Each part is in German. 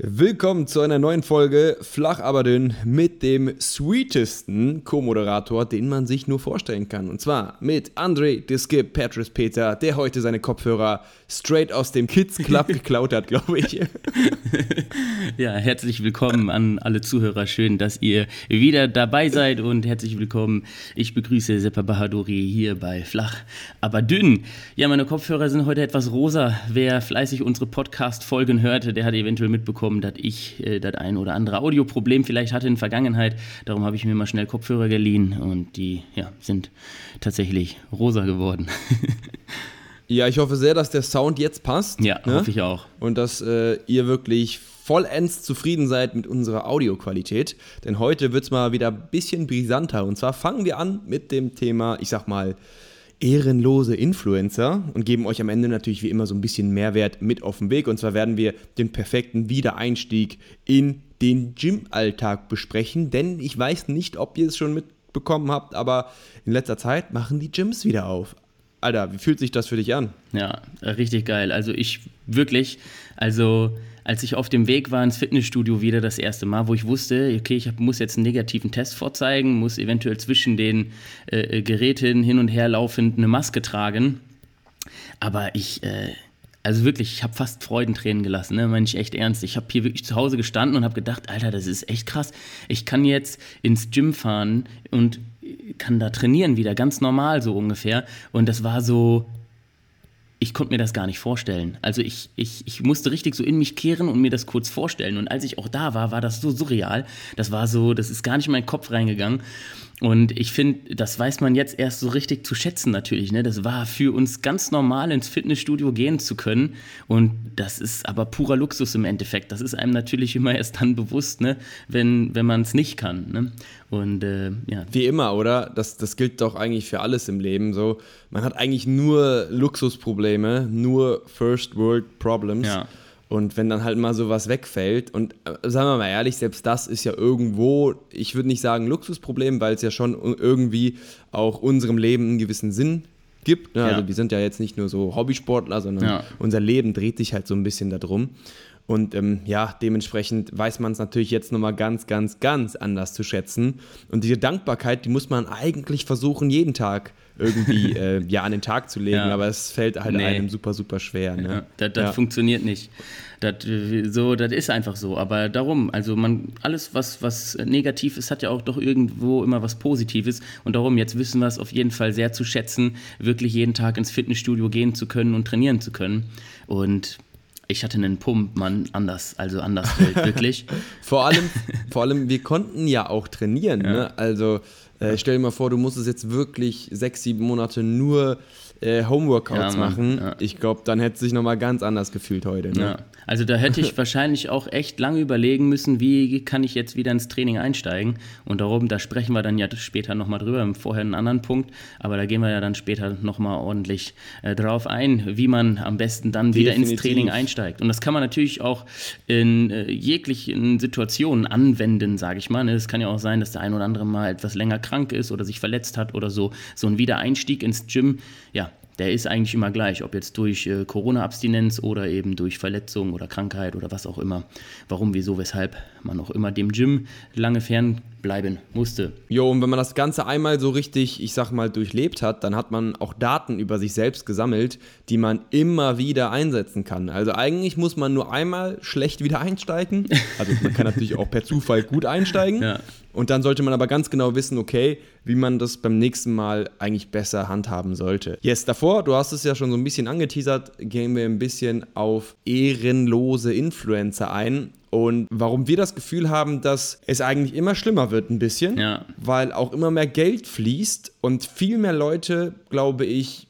Willkommen zu einer neuen Folge Flach aber dünn mit dem sweetesten Co-Moderator, den man sich nur vorstellen kann. Und zwar mit André Diskip Patrice Peter, der heute seine Kopfhörer straight aus dem Kids Club geklaut hat, glaube ich. Ja, herzlich willkommen an alle Zuhörer. Schön, dass ihr wieder dabei seid und herzlich willkommen. Ich begrüße Seppa Bahadouri hier bei Flach aber dünn. Ja, meine Kopfhörer sind heute etwas rosa. Wer fleißig unsere Podcast-Folgen hörte, der hat eventuell mitbekommen, mitbekommen, dass ich äh, das ein oder andere Audioproblem vielleicht hatte in der Vergangenheit. Darum habe ich mir mal schnell Kopfhörer geliehen und die ja, sind tatsächlich rosa geworden. ja, ich hoffe sehr, dass der Sound jetzt passt. Ja, ne? hoffe ich auch. Und dass äh, ihr wirklich vollends zufrieden seid mit unserer Audioqualität. Denn heute wird es mal wieder ein bisschen brisanter. Und zwar fangen wir an mit dem Thema, ich sag mal, ehrenlose Influencer und geben euch am Ende natürlich wie immer so ein bisschen Mehrwert mit auf den Weg. Und zwar werden wir den perfekten Wiedereinstieg in den Gym-Alltag besprechen, denn ich weiß nicht, ob ihr es schon mitbekommen habt, aber in letzter Zeit machen die Gyms wieder auf. Alter, wie fühlt sich das für dich an? Ja, richtig geil. Also ich wirklich, also als ich auf dem Weg war ins Fitnessstudio wieder das erste Mal, wo ich wusste, okay, ich hab, muss jetzt einen negativen Test vorzeigen, muss eventuell zwischen den äh, Geräten hin und her laufend eine Maske tragen. Aber ich, äh, also wirklich, ich habe fast Freudentränen gelassen, ne? meine ich echt ernst. Ich habe hier wirklich zu Hause gestanden und habe gedacht, Alter, das ist echt krass. Ich kann jetzt ins Gym fahren und kann da trainieren wieder, ganz normal so ungefähr. Und das war so, ich konnte mir das gar nicht vorstellen. Also ich, ich, ich musste richtig so in mich kehren und mir das kurz vorstellen. Und als ich auch da war, war das so surreal. Das war so, das ist gar nicht in meinen Kopf reingegangen. Und ich finde, das weiß man jetzt erst so richtig zu schätzen natürlich. Ne? Das war für uns ganz normal, ins Fitnessstudio gehen zu können. Und das ist aber purer Luxus im Endeffekt. Das ist einem natürlich immer erst dann bewusst, ne? wenn, wenn man es nicht kann. Ne? Und äh, ja. Wie immer, oder? Das, das gilt doch eigentlich für alles im Leben. So, man hat eigentlich nur Luxusprobleme, nur First World Problems. Ja. Und wenn dann halt mal sowas wegfällt, und äh, sagen wir mal ehrlich, selbst das ist ja irgendwo, ich würde nicht sagen Luxusproblem, weil es ja schon irgendwie auch unserem Leben einen gewissen Sinn gibt. Ne? Also ja. Also wir sind ja jetzt nicht nur so Hobbysportler, sondern ja. unser Leben dreht sich halt so ein bisschen darum. Und ähm, ja, dementsprechend weiß man es natürlich jetzt nochmal ganz, ganz, ganz anders zu schätzen. Und diese Dankbarkeit, die muss man eigentlich versuchen, jeden Tag irgendwie äh, ja, an den Tag zu legen, ja. aber es fällt halt nee. einem super, super schwer. Ne? Ja, das, das ja. funktioniert nicht. Das, so, das ist einfach so. Aber darum, also man, alles, was, was negativ ist, hat ja auch doch irgendwo immer was Positives. Und darum, jetzt wissen wir es auf jeden Fall sehr zu schätzen, wirklich jeden Tag ins Fitnessstudio gehen zu können und trainieren zu können. Und ich hatte einen Pump, Mann, anders, also anders wirklich. vor, allem, vor allem, wir konnten ja auch trainieren. Ja. Ne? Also äh, stell dir mal vor, du musstest jetzt wirklich sechs, sieben Monate nur äh, Homeworkouts ja, machen. Ja. Ich glaube, dann hätte es sich nochmal ganz anders gefühlt heute. Ne? Ja. Also da hätte ich wahrscheinlich auch echt lange überlegen müssen, wie kann ich jetzt wieder ins Training einsteigen. Und darum, da sprechen wir dann ja später nochmal drüber, vorher einen anderen Punkt, aber da gehen wir ja dann später nochmal ordentlich äh, drauf ein, wie man am besten dann wieder Definitiv. ins Training einsteigt. Und das kann man natürlich auch in äh, jeglichen Situationen anwenden, sage ich mal. Ne? Es kann ja auch sein, dass der ein oder andere mal etwas länger krank ist oder sich verletzt hat oder so. So ein Wiedereinstieg ins Gym, ja, der ist eigentlich immer gleich, ob jetzt durch äh, Corona-Abstinenz oder eben durch Verletzung oder Krankheit oder was auch immer. Warum, wieso, weshalb man auch immer dem Gym lange fernbleiben musste. Jo, und wenn man das Ganze einmal so richtig, ich sag mal, durchlebt hat, dann hat man auch Daten über sich selbst gesammelt, die man immer wieder einsetzen kann. Also eigentlich muss man nur einmal schlecht wieder einsteigen. Also man kann natürlich auch per Zufall gut einsteigen. Ja. Und dann sollte man aber ganz genau wissen, okay, wie man das beim nächsten Mal eigentlich besser handhaben sollte. Jetzt davor, du hast es ja schon so ein bisschen angeteasert, gehen wir ein bisschen auf ehrenlose Influencer ein. Und warum wir das Gefühl haben, dass es eigentlich immer schlimmer wird, ein bisschen, ja. weil auch immer mehr Geld fließt und viel mehr Leute, glaube ich,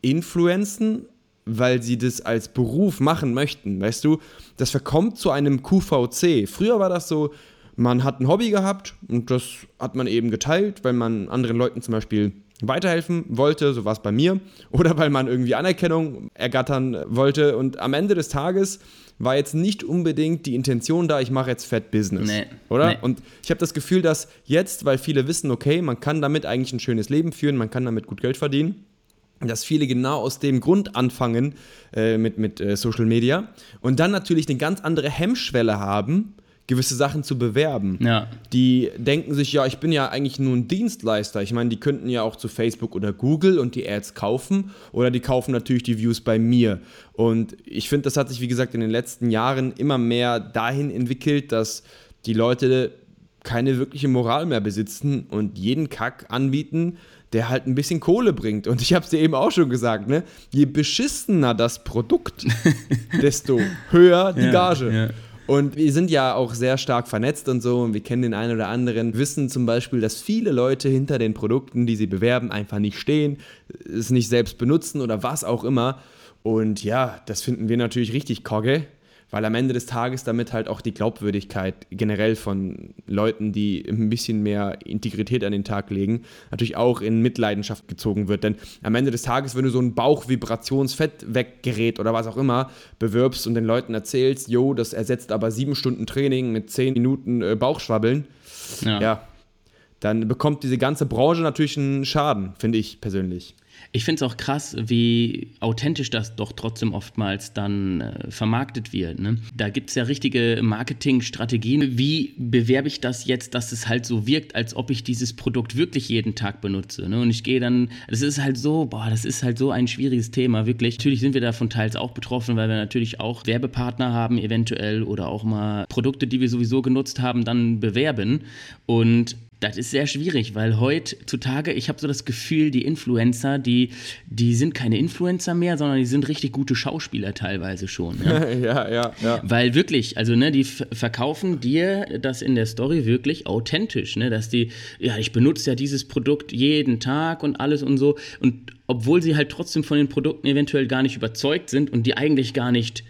influenzen, weil sie das als Beruf machen möchten. Weißt du, das verkommt zu einem QVC. Früher war das so, man hat ein Hobby gehabt und das hat man eben geteilt, weil man anderen Leuten zum Beispiel weiterhelfen wollte, so war es bei mir, oder weil man irgendwie Anerkennung ergattern wollte. Und am Ende des Tages war jetzt nicht unbedingt die Intention da, ich mache jetzt Fat Business. Nee, oder? Nee. Und ich habe das Gefühl, dass jetzt, weil viele wissen, okay, man kann damit eigentlich ein schönes Leben führen, man kann damit gut Geld verdienen, dass viele genau aus dem Grund anfangen äh, mit, mit äh, Social Media und dann natürlich eine ganz andere Hemmschwelle haben, gewisse Sachen zu bewerben. Ja. Die denken sich, ja, ich bin ja eigentlich nur ein Dienstleister. Ich meine, die könnten ja auch zu Facebook oder Google und die Ads kaufen oder die kaufen natürlich die Views bei mir. Und ich finde, das hat sich, wie gesagt, in den letzten Jahren immer mehr dahin entwickelt, dass die Leute keine wirkliche Moral mehr besitzen und jeden Kack anbieten, der halt ein bisschen Kohle bringt. Und ich habe es dir eben auch schon gesagt, ne? je beschissener das Produkt, desto höher die Ja, Gage. ja. Und wir sind ja auch sehr stark vernetzt und so und wir kennen den einen oder anderen, wissen zum Beispiel, dass viele Leute hinter den Produkten, die sie bewerben, einfach nicht stehen, es nicht selbst benutzen oder was auch immer. Und ja, das finden wir natürlich richtig kogge, weil am Ende des Tages damit halt auch die Glaubwürdigkeit generell von Leuten, die ein bisschen mehr Integrität an den Tag legen, natürlich auch in Mitleidenschaft gezogen wird. Denn am Ende des Tages, wenn du so ein Bauchvibrationsfettweggerät oder was auch immer bewirbst und den Leuten erzählst, jo, das ersetzt aber sieben Stunden Training mit zehn Minuten äh, Bauchschwabbeln, Ja. ja, dann bekommt diese ganze Branche natürlich einen Schaden, finde ich persönlich. Ich finde es auch krass, wie authentisch das doch trotzdem oftmals dann äh, vermarktet wird. Ne? Da gibt es ja richtige Marketingstrategien. Wie bewerbe ich das jetzt, dass es halt so wirkt, als ob ich dieses Produkt wirklich jeden Tag benutze? Ne? Und ich gehe dann, das ist halt so, boah, das ist halt so ein schwieriges Thema, wirklich. Natürlich sind wir davon teils auch betroffen, weil wir natürlich auch Werbepartner haben, eventuell, oder auch mal Produkte, die wir sowieso genutzt haben, dann bewerben. Und das ist sehr schwierig, weil heutzutage, ich habe so das Gefühl, die Influencer, die, die sind keine Influencer mehr, sondern die sind richtig gute Schauspieler teilweise schon. Ja? ja, ja, ja. Weil wirklich, also ne, die verkaufen dir das in der Story wirklich authentisch, ne, dass die, ja, ich benutze ja dieses Produkt jeden Tag und alles und so und obwohl sie halt trotzdem von den Produkten eventuell gar nicht überzeugt sind und die eigentlich gar nicht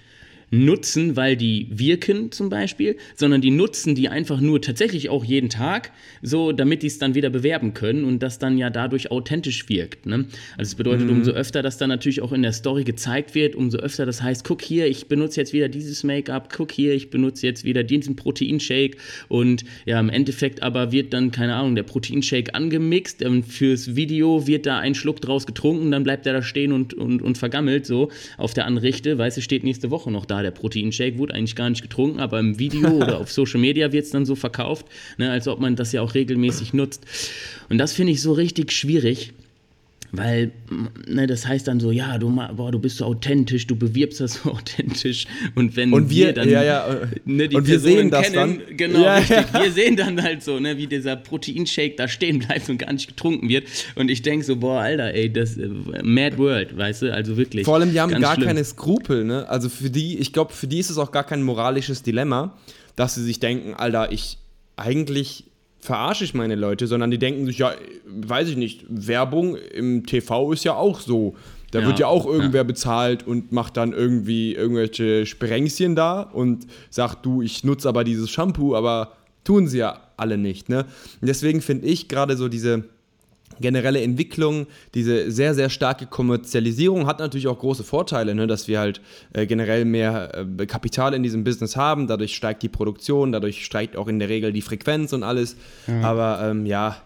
nutzen, weil die wirken zum Beispiel, sondern die nutzen die einfach nur tatsächlich auch jeden Tag, so damit die es dann wieder bewerben können und das dann ja dadurch authentisch wirkt. Ne? Also es bedeutet, umso öfter das dann natürlich auch in der Story gezeigt wird, umso öfter das heißt, guck hier, ich benutze jetzt wieder dieses Make-up, guck hier, ich benutze jetzt wieder diesen Proteinshake und ja, im Endeffekt aber wird dann, keine Ahnung, der Proteinshake angemixt, und fürs Video wird da ein Schluck draus getrunken, dann bleibt der da stehen und, und, und vergammelt so auf der Anrichte, weißt du, steht nächste Woche noch da, der Proteinshake wurde eigentlich gar nicht getrunken, aber im Video oder auf Social Media wird es dann so verkauft, ne, als ob man das ja auch regelmäßig nutzt. Und das finde ich so richtig schwierig. Weil, ne, das heißt dann so, ja, du, boah, du bist so authentisch, du bewirbst das so authentisch. Und wenn Und wir- dann ja, ja, ne, die und wir Personen sehen das kennen, dann. genau, Ja, richtig. Wir sehen dann halt so, ne, wie dieser Proteinshake da stehen bleibt und gar nicht getrunken wird. Und ich denke so, boah, Alter, ey, das äh, Mad World, weißt du, also wirklich. Vor allem, die haben gar schlimm. keine Skrupel, ne? Also für die, ich glaube, für die ist es auch gar kein moralisches Dilemma, dass sie sich denken, Alter, ich eigentlich verarsche ich meine Leute, sondern die denken sich, ja, weiß ich nicht, Werbung im TV ist ja auch so. Da Ja, wird ja auch irgendwer ja. bezahlt und macht dann irgendwie irgendwelche Sprengschen da und sagt, du, ich nutze aber dieses Shampoo, aber tun sie ja alle nicht, ne? Und deswegen finde ich gerade so diese generelle Entwicklung, diese sehr, sehr starke Kommerzialisierung hat natürlich auch große Vorteile, ne? dass wir halt äh, generell mehr äh, Kapital in diesem Business haben, dadurch steigt die Produktion, dadurch steigt auch in der Regel die Frequenz und alles. Aber ähm, ja,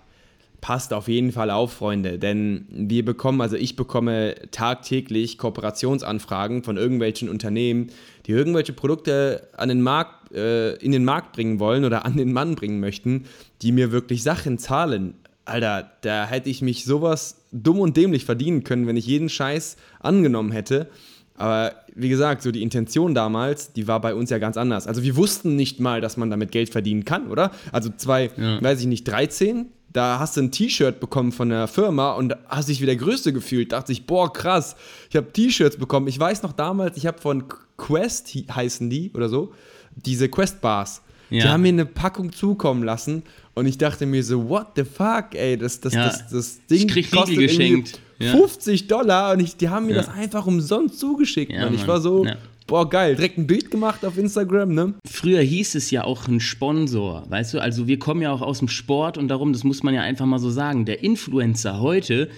passt auf jeden Fall auf, Freunde, denn wir bekommen, also ich bekomme tagtäglich Kooperationsanfragen von irgendwelchen Unternehmen, die irgendwelche Produkte an den Markt, äh, in den Markt bringen wollen oder an den Mann bringen möchten, die mir wirklich Sachen zahlen. Alter, da hätte ich mich sowas dumm und dämlich verdienen können, wenn ich jeden Scheiß angenommen hätte. Aber wie gesagt, so die Intention damals, die war bei uns ja ganz anders. Also wir wussten nicht mal, dass man damit Geld verdienen kann, oder? Also zwei, Ja. weiß ich nicht, 13, da hast du ein T-Shirt bekommen von der Firma und hast dich wie der Größte gefühlt. Dachte ich, boah, krass, ich habe T-Shirts bekommen. Ich weiß noch damals, ich habe von Quest, heißen die oder so, diese Quest-Bars. Die Ja. haben mir eine Packung zukommen lassen und ich dachte mir so, what the fuck, ey, das, das, Ja. das, das Ding kostet geschenkt. Ja. 50 Dollar und ich, die haben mir das einfach umsonst zugeschickt, Mann. Ich war so. Boah, geil. Direkt ein Bild gemacht auf Instagram, ne? Früher hieß es ja auch ein Sponsor, weißt du? Also wir kommen ja auch aus dem Sport und darum, das muss man ja einfach mal so sagen. Der Influencer heute,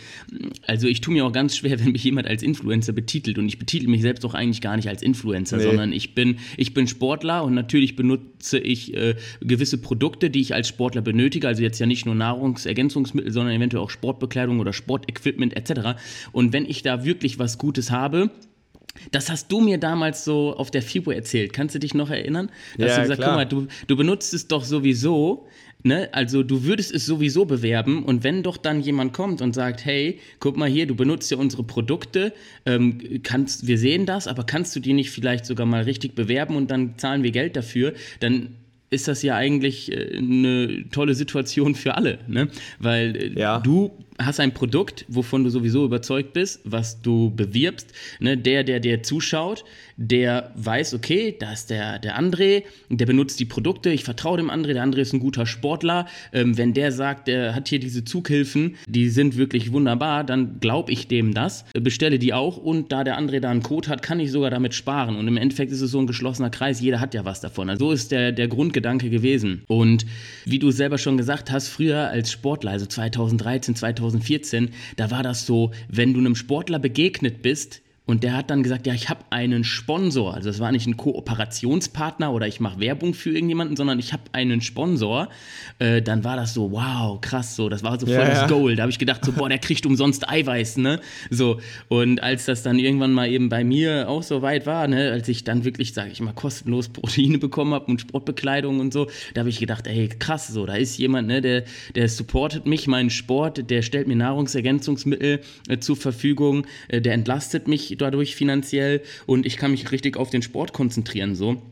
also ich tue mir auch ganz schwer, wenn mich jemand als Influencer betitelt und ich betitel mich selbst auch eigentlich gar nicht als Influencer, nee. sondern ich bin, ich bin Sportler und natürlich benutze ich äh, gewisse Produkte, die ich als Sportler benötige. Also jetzt ja nicht nur Nahrungsergänzungsmittel, sondern eventuell auch Sportbekleidung oder Sportequipment etc. Und wenn ich da wirklich was Gutes habe, das hast du mir damals so auf der FIBO erzählt. Kannst du dich noch erinnern? Da ja, hast du gesagt, klar. guck mal, du, du benutzt es doch sowieso. Ne? Also du würdest es sowieso bewerben und wenn doch dann jemand kommt und sagt, hey, guck mal hier, du benutzt ja unsere Produkte, ähm, kannst, wir sehen das, aber kannst du die nicht vielleicht sogar mal richtig bewerben und dann zahlen wir Geld dafür, dann ist das ja eigentlich äh, eine tolle Situation für alle, ne? Weil äh, ja. du hast ein Produkt, wovon du sowieso überzeugt bist, was du bewirbst. Ne? Der, der dir zuschaut, der weiß, okay, da ist der, der André, der benutzt die Produkte, ich vertraue dem André, der André ist ein guter Sportler. Ähm, wenn der sagt, der hat hier diese Zughilfen, die sind wirklich wunderbar, dann glaube ich dem das, bestelle die auch und da der André da einen Code hat, kann ich sogar damit sparen. Und im Endeffekt ist es so ein geschlossener Kreis, jeder hat ja was davon. Also so ist der, der Grundgedanke gewesen. Und wie du selber schon gesagt hast, früher als Sportler, also 2013, 2014, 2014, da war das so, wenn du einem Sportler begegnet bist, und der hat dann gesagt, ja, ich habe einen Sponsor. Also es war nicht ein Kooperationspartner oder ich mache Werbung für irgendjemanden, sondern ich habe einen Sponsor. Äh, dann war das so, wow, krass, so, das war so voll ja, das Goal. Da habe ich gedacht, so, boah, der kriegt umsonst Eiweiß, ne? So. Und als das dann irgendwann mal eben bei mir auch so weit war, ne, als ich dann wirklich, sage ich mal, kostenlos Proteine bekommen habe und Sportbekleidung und so, da habe ich gedacht, ey, krass, so, da ist jemand, ne, der, der supportet mich, meinen Sport, der stellt mir Nahrungsergänzungsmittel äh, zur Verfügung, äh, der entlastet mich dadurch finanziell und ich kann mich richtig auf den Sport konzentrieren so.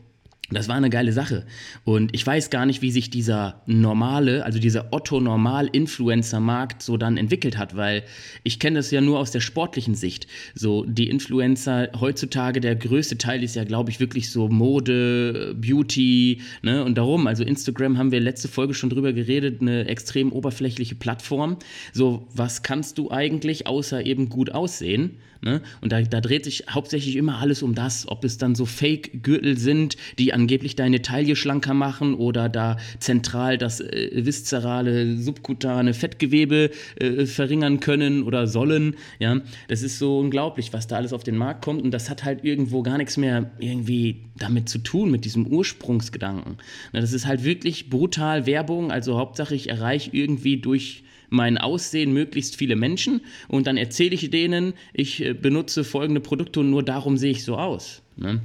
Das war eine geile Sache. Und ich weiß gar nicht, wie sich dieser normale, also dieser Otto-Normal-Influencer-Markt so dann entwickelt hat, weil ich kenne das ja nur aus der sportlichen Sicht. So, die Influencer heutzutage, der größte Teil ist ja, glaube ich, wirklich so Mode, Beauty, ne, und darum. Also Instagram haben wir letzte Folge schon drüber geredet, eine extrem oberflächliche Plattform. So, was kannst du eigentlich außer eben gut aussehen? Ne? Und da, da, dreht sich hauptsächlich immer alles um das, ob es dann so Fake-Gürtel sind, die angeblich deine Taille schlanker machen oder da zentral das äh, viszerale, subkutane Fettgewebe äh, verringern können oder sollen. Ja? Das ist so unglaublich, was da alles auf den Markt kommt und das hat halt irgendwo gar nichts mehr irgendwie damit zu tun, mit diesem Ursprungsgedanken. Na, das ist halt wirklich brutal Werbung, also Hauptsache ich erreiche irgendwie durch mein Aussehen möglichst viele Menschen und dann erzähle ich denen, ich äh, benutze folgende Produkte und nur darum sehe ich so aus. Ne?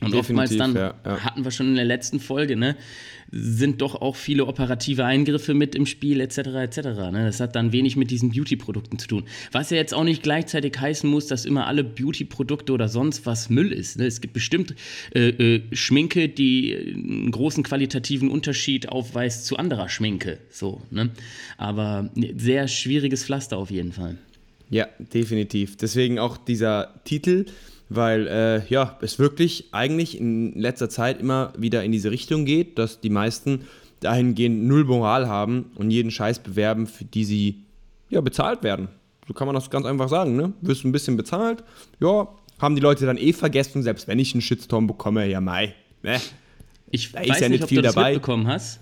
Und Definitiv, oftmals dann ja, ja. hatten wir schon in der letzten Folge, ne, sind doch auch viele operative Eingriffe mit im Spiel etc. etc. Ne? Das hat dann wenig mit diesen Beauty-Produkten zu tun. Was ja jetzt auch nicht gleichzeitig heißen muss, dass immer alle Beauty-Produkte oder sonst was Müll ist. Ne? Es gibt bestimmt äh, äh, Schminke, die einen großen qualitativen Unterschied aufweist zu anderer Schminke. So, ne? Aber sehr schwieriges Pflaster auf jeden Fall. Ja, definitiv. Deswegen auch dieser Titel weil äh, ja, es wirklich eigentlich in letzter Zeit immer wieder in diese Richtung geht, dass die meisten dahingehend null Moral haben und jeden Scheiß bewerben, für die sie ja bezahlt werden. So kann man das ganz einfach sagen, ne? Wirst ein bisschen bezahlt, ja, haben die Leute dann eh vergessen, selbst wenn ich einen Shitstorm bekomme, ja mai, ne? Ich da weiß ja nicht, nicht, ob viel du das dabei. mitbekommen hast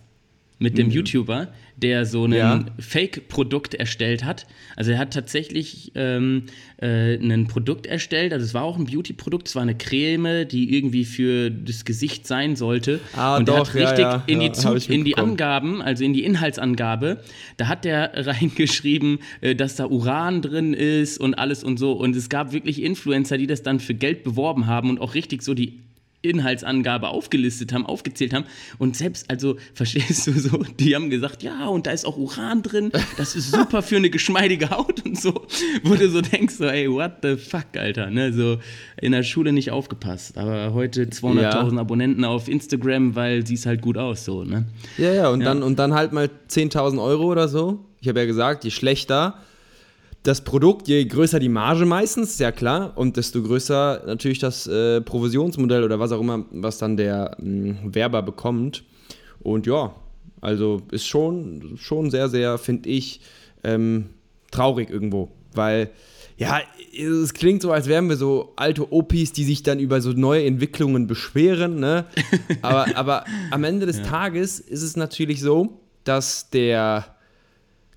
mit dem mhm. YouTuber, der so ein ja. Fake-Produkt erstellt hat. Also er hat tatsächlich ähm, äh, ein Produkt erstellt, also es war auch ein Beauty-Produkt, es war eine Creme, die irgendwie für das Gesicht sein sollte. Ah, und doch, er hat richtig ja, in, die, Zug, in die Angaben, also in die Inhaltsangabe, da hat der reingeschrieben, äh, dass da Uran drin ist und alles und so. Und es gab wirklich Influencer, die das dann für Geld beworben haben und auch richtig so die Inhaltsangabe aufgelistet haben, aufgezählt haben. Und selbst, also, verstehst du so, die haben gesagt, ja, und da ist auch Uran drin, das ist super für eine geschmeidige Haut und so. Wo du so denkst, so, ey, what the fuck, Alter, ne, so in der Schule nicht aufgepasst. Aber heute 200.000 ja. Abonnenten auf Instagram, weil sie es halt gut aus, so, ne. Ja, ja, und, ja. Dann, und dann halt mal 10.000 Euro oder so. Ich habe ja gesagt, je schlechter, das Produkt, je größer die Marge meistens, sehr klar, und desto größer natürlich das äh, Provisionsmodell oder was auch immer, was dann der mh, hm, Werber bekommt. Und ja, also ist schon, schon sehr, sehr, finde ich, ähm, traurig irgendwo, weil Ja, es klingt so, als wären wir so alte Opis, die sich dann über so neue Entwicklungen beschweren, ne? Aber, aber am Ende des ja. Tages ist es natürlich so, dass der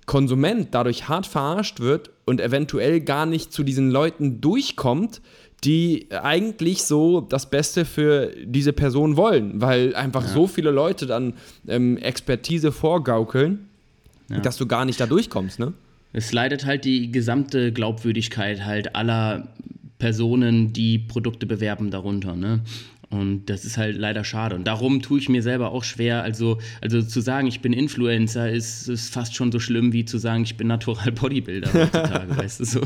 Konsument dadurch hart verarscht wird und eventuell gar nicht zu diesen Leuten durchkommt, die eigentlich so das Beste für diese Person wollen, weil einfach ja. so viele Leute dann ähm, Expertise vorgaukeln, ja. dass du gar nicht da durchkommst, ne? Es leidet halt die gesamte Glaubwürdigkeit halt aller Personen, die Produkte bewerben, darunter. Ne? Und das ist halt leider schade. Und darum tue ich mir selber auch schwer. Also, also zu sagen, ich bin Influencer, ist, ist fast schon so schlimm wie zu sagen, ich bin Natural Bodybuilder heutzutage, weißt du so.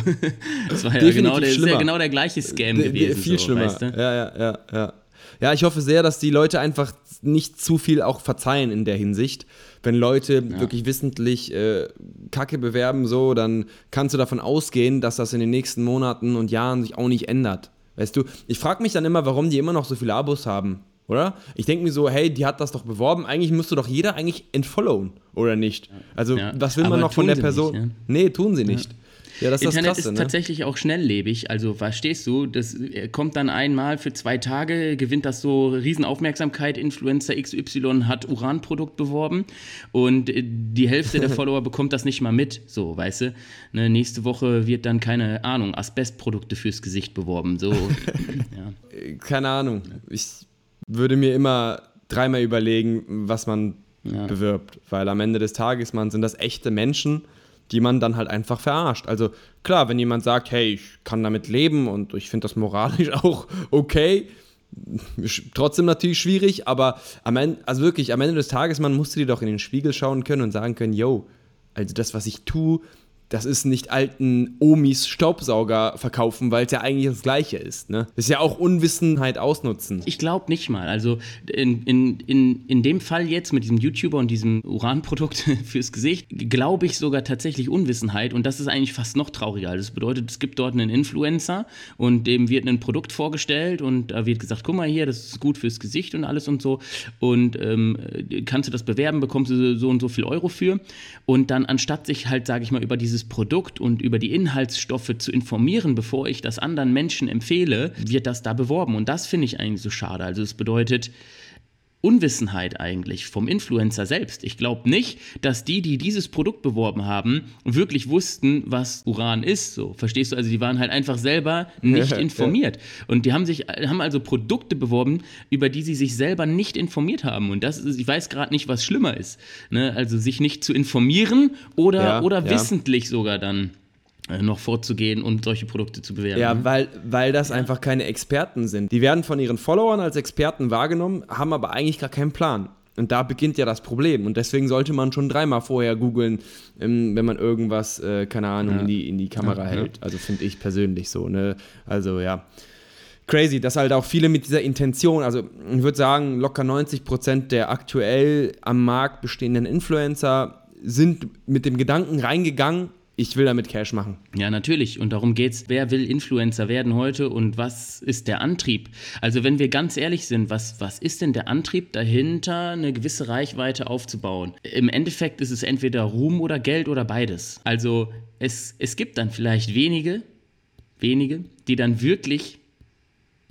Das war ja genau der, ja genau der gleiche Scam de, gewesen. Viel so, schlimmer. Weißt du? Ja, ja, ja, ja. Ja, ich hoffe sehr, dass die Leute einfach nicht zu viel auch verzeihen in der Hinsicht. Wenn Leute ja. wirklich wissentlich äh, Kacke bewerben, so, dann kannst du davon ausgehen, dass das in den nächsten Monaten und Jahren sich auch nicht ändert. Weißt du, ich frage mich dann immer, warum die immer noch so viele Abos haben, oder? Ich denke mir so, hey, die hat das doch beworben, eigentlich müsste doch jeder eigentlich entfollowen, oder nicht? Also, ja. was will man Aber noch von der Person? Nicht, ja? Nee, tun sie nicht. Ja, das Internet ist, Krasse, ist ne? tatsächlich auch schnelllebig. Also verstehst du, das kommt dann einmal für zwei Tage, gewinnt das so Riesenaufmerksamkeit. Influencer XY hat Uranprodukt beworben und äh, die Hälfte der Follower bekommt das nicht mal mit. So, weißt du? Ne, nächste Woche wird dann keine Ahnung Asbestprodukte fürs Gesicht beworben. So, ja. Keine Ahnung. Ich würde mir immer dreimal überlegen, was man ja. bewirbt, weil am Ende des Tages man sind das echte Menschen die man dann halt einfach verarscht. Also klar, wenn jemand sagt, hey, ich kann damit leben und ich finde das moralisch auch okay, trotzdem natürlich schwierig, aber am Ende, also wirklich, am Ende des Tages, man musste dir doch in den Spiegel schauen können und sagen können, yo, also das, was ich tue, das ist nicht alten Omis Staubsauger verkaufen, weil es ja eigentlich das Gleiche ist. Ne? Das ist ja auch Unwissenheit ausnutzen. Ich glaube nicht mal. Also in, in, in, in dem Fall jetzt mit diesem YouTuber und diesem Uranprodukt fürs Gesicht, glaube ich sogar tatsächlich Unwissenheit und das ist eigentlich fast noch trauriger. Das bedeutet, es gibt dort einen Influencer und dem wird ein Produkt vorgestellt und da wird gesagt, guck mal hier, das ist gut fürs Gesicht und alles und so und ähm, kannst du das bewerben, bekommst du so und so viel Euro für und dann anstatt sich halt, sage ich mal, über dieses dieses Produkt und über die Inhaltsstoffe zu informieren, bevor ich das anderen Menschen empfehle, wird das da beworben. Und das finde ich eigentlich so schade. Also es bedeutet, Unwissenheit eigentlich vom Influencer selbst. Ich glaube nicht, dass die, die dieses Produkt beworben haben, wirklich wussten, was Uran ist. So, verstehst du? Also die waren halt einfach selber nicht informiert. Und die haben sich, haben also Produkte beworben, über die sie sich selber nicht informiert haben. Und das ist, ich weiß gerade nicht, was schlimmer ist. Ne? Also sich nicht zu informieren oder, ja, oder ja. wissentlich sogar dann noch vorzugehen und solche Produkte zu bewerben. Ja, weil, weil das ja. einfach keine Experten sind. Die werden von ihren Followern als Experten wahrgenommen, haben aber eigentlich gar keinen Plan. Und da beginnt ja das Problem. Und deswegen sollte man schon dreimal vorher googeln, ähm, wenn man irgendwas, äh, keine Ahnung, ja. in, die, in die Kamera ja, hält. Also finde ich persönlich so. Ne? Also ja. Crazy, dass halt auch viele mit dieser Intention, also ich würde sagen, locker 90 Prozent der aktuell am Markt bestehenden Influencer sind mit dem Gedanken reingegangen, ich will damit Cash machen. Ja, natürlich. Und darum geht's. Wer will Influencer werden heute und was ist der Antrieb? Also, wenn wir ganz ehrlich sind, was, was ist denn der Antrieb dahinter, eine gewisse Reichweite aufzubauen? Im Endeffekt ist es entweder Ruhm oder Geld oder beides. Also, es, es gibt dann vielleicht wenige, wenige, die dann wirklich,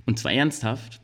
und zwar ernsthaft,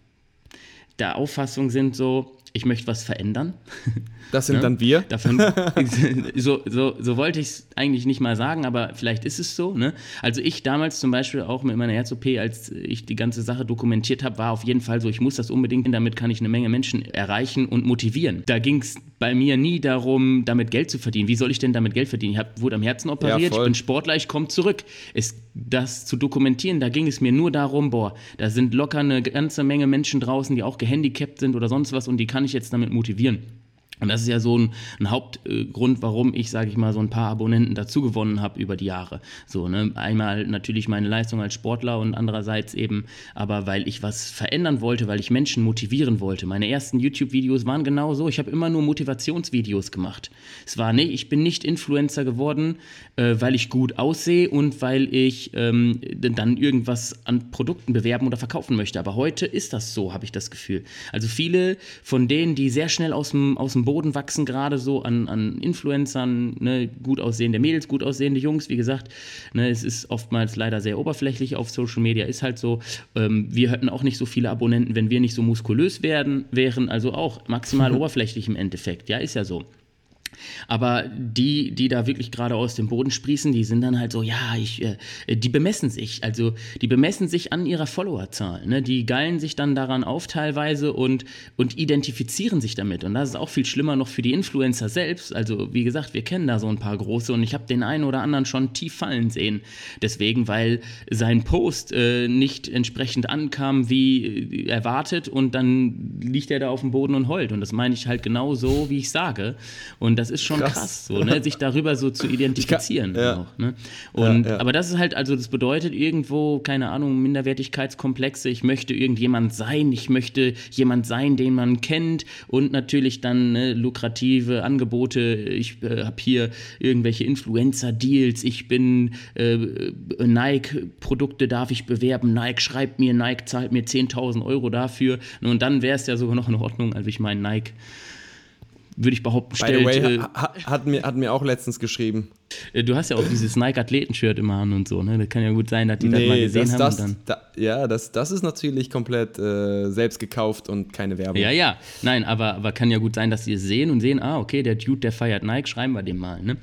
der Auffassung sind so, ich möchte was verändern. Das sind ja? dann wir. Davon, so, so, so wollte ich es eigentlich nicht mal sagen, aber vielleicht ist es so. Ne? Also ich damals zum Beispiel auch mit meiner Herz-OP, als ich die ganze Sache dokumentiert habe, war auf jeden Fall so, ich muss das unbedingt, damit kann ich eine Menge Menschen erreichen und motivieren. Da ging es bei mir nie darum, damit Geld zu verdienen. Wie soll ich denn damit Geld verdienen? Ich hab, wurde am Herzen operiert, ja, ich bin Sportler, ich komme zurück. Es, das zu dokumentieren, da ging es mir nur darum, boah, da sind locker eine ganze Menge Menschen draußen, die auch gehandicapt sind oder sonst was und die kann ich jetzt damit motivieren. Und das ist ja so ein, ein Hauptgrund, warum ich, sage ich mal, so ein paar Abonnenten dazu gewonnen habe über die Jahre. So, ne? Einmal natürlich meine Leistung als Sportler und andererseits eben, aber weil ich was verändern wollte, weil ich Menschen motivieren wollte. Meine ersten YouTube-Videos waren genau so. Ich habe immer nur Motivationsvideos gemacht. Es war, nee, ich bin nicht Influencer geworden, äh, weil ich gut aussehe und weil ich ähm, dann irgendwas an Produkten bewerben oder verkaufen möchte. Aber heute ist das so, habe ich das Gefühl. Also viele von denen, die sehr schnell aus dem, aus dem Boden wachsen, gerade so an, an Influencern, ne, gut aussehende Mädels, gut aussehende Jungs, wie gesagt. Ne, es ist oftmals leider sehr oberflächlich auf Social Media, ist halt so. Ähm, wir hätten auch nicht so viele Abonnenten, wenn wir nicht so muskulös werden, wären, also auch maximal oberflächlich im Endeffekt. Ja, ist ja so. Aber die, die da wirklich gerade aus dem Boden sprießen, die sind dann halt so, ja, ich, äh, die bemessen sich. Also die bemessen sich an ihrer Followerzahl. Ne? Die geilen sich dann daran auf teilweise und, und identifizieren sich damit. Und das ist auch viel schlimmer noch für die Influencer selbst. Also wie gesagt, wir kennen da so ein paar große und ich habe den einen oder anderen schon tief fallen sehen. Deswegen, weil sein Post äh, nicht entsprechend ankam wie erwartet und dann liegt er da auf dem Boden und heult. Und das meine ich halt genau so, wie ich sage. Und das ist schon krass, krass so, ne? sich darüber so zu identifizieren. Kann, ja. auch, ne? Und, ja. Aber das ist halt, also das bedeutet irgendwo, keine Ahnung, Minderwertigkeitskomplexe. Ich möchte irgendjemand sein, ich möchte jemand sein, den man kennt und natürlich dann ne, lukrative Angebote. Ich äh, habe hier irgendwelche Influencer-Deals, ich bin äh, Nike-Produkte darf ich bewerben, Nike schreibt mir, Nike zahlt mir 10.000 Euro dafür. Und dann wäre es ja sogar noch in Ordnung. Also ich meine, Nike würde ich behaupten, stellt. By the way, äh, hat, mir, hat mir auch letztens geschrieben. Äh, du hast ja auch dieses Nike-Athleten-Shirt immer an und so, ne? Das kann ja gut sein, dass die nee, das mal gesehen das, haben. Das, da, ja, das, das ist natürlich komplett äh, selbst gekauft und keine Werbung. Ja, ja. Nein, aber, aber kann ja gut sein, dass sie es sehen und sehen, ah, okay, der Dude, der feiert Nike, schreiben wir dem mal, ne?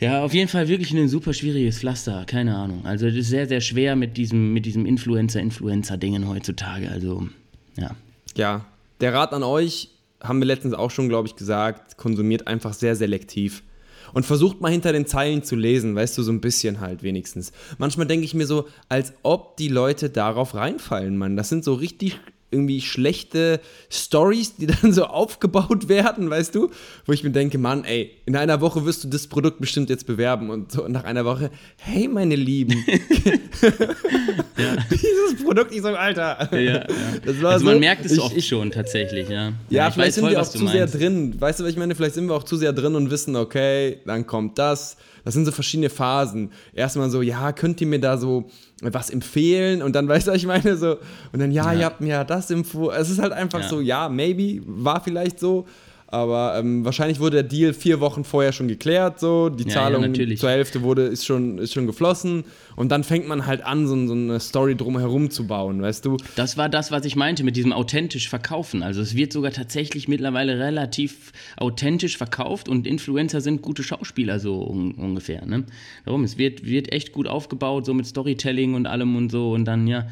Ja, auf jeden Fall wirklich ein super schwieriges Pflaster, keine Ahnung. Also, es ist sehr, sehr schwer mit diesem, mit diesem Influencer-Influencer-Dingen heutzutage. Also, ja. Ja, der Rat an euch, haben wir letztens auch schon, glaube ich, gesagt, konsumiert einfach sehr selektiv. Und versucht mal hinter den Zeilen zu lesen, weißt du, so ein bisschen halt wenigstens. Manchmal denke ich mir so, als ob die Leute darauf reinfallen, Mann. Das sind so richtig irgendwie schlechte Stories, die dann so aufgebaut werden, weißt du? Wo ich mir denke, Mann, ey, in einer Woche wirst du das Produkt bestimmt jetzt bewerben und so nach einer Woche, hey, meine Lieben, dieses Produkt, ich so, Alter. Ja, ja. also man merkt es ich, oft ich, schon tatsächlich, ja. Ja, vielleicht sind voll, wir auch zu sehr drin. Weißt du, was ich meine? Vielleicht sind wir auch zu sehr drin und wissen, okay, dann kommt das. Das sind so verschiedene Phasen. Erstmal so, ja, könnt ihr mir da so was empfehlen und dann weißt du, ich meine so und dann ja, ja. ihr habt mir ja das Info. Es ist halt einfach ja. so, ja, maybe war vielleicht so, aber ähm, wahrscheinlich wurde der Deal vier Wochen vorher schon geklärt, so die ja, Zahlung ja, zur Hälfte wurde ist schon ist schon geflossen und dann fängt man halt an, so, so, eine Story drumherum zu bauen, weißt du? Das war das, was ich meinte mit diesem authentisch verkaufen. Also es wird sogar tatsächlich mittlerweile relativ authentisch verkauft und Influencer sind gute Schauspieler so un ungefähr. Ne? Darum es wird wird echt gut aufgebaut, so mit Storytelling und allem und so und dann ja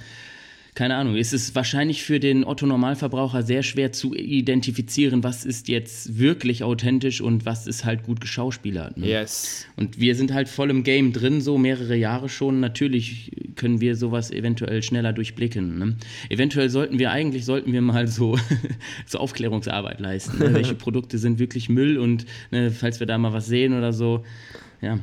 keine Ahnung, ist es wahrscheinlich für den Otto-Normalverbraucher sehr schwer zu identifizieren, was ist jetzt wirklich authentisch und was ist halt gut geschauspielert. Ne? Yes. Und wir sind halt voll im Game drin, so mehrere Jahre schon. Natürlich können wir sowas eventuell schneller durchblicken. Ne? Eventuell sollten wir eigentlich, sollten wir mal so, so Aufklärungsarbeit leisten. Ne? Welche Produkte sind wirklich Müll und ne, falls wir da mal was sehen oder so, ja.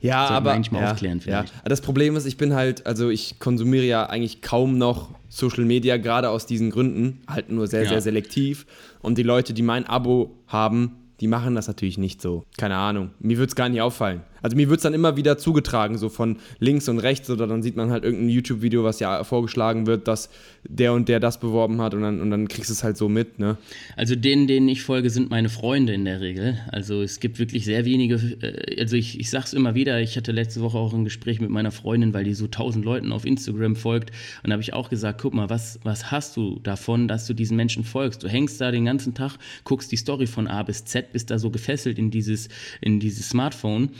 Ja, aber eigentlich mal ja. Ja. Das Problem ist, ich bin halt, also ich konsumiere ja eigentlich kaum noch Social Media, gerade aus diesen Gründen, halt nur sehr, ja. sehr selektiv. Und die Leute, die mein Abo haben, die machen das natürlich nicht so. Keine Ahnung. Mir würde es gar nicht auffallen. Also mir wird es dann immer wieder zugetragen, so von links und rechts, oder dann sieht man halt irgendein YouTube-Video, was ja vorgeschlagen wird, dass der und der das beworben hat und dann, und dann kriegst du es halt so mit, ne? Also denen, denen ich folge, sind meine Freunde in der Regel. Also es gibt wirklich sehr wenige, äh, also ich, ich sag's immer wieder, ich hatte letzte Woche auch ein Gespräch mit meiner Freundin, weil die so tausend Leuten auf Instagram folgt und da habe ich auch gesagt, guck mal, was, was hast du davon, dass du diesen Menschen folgst? Du hängst da den ganzen Tag, guckst die Story von A bis Z, bist da so gefesselt in dieses, in dieses Smartphone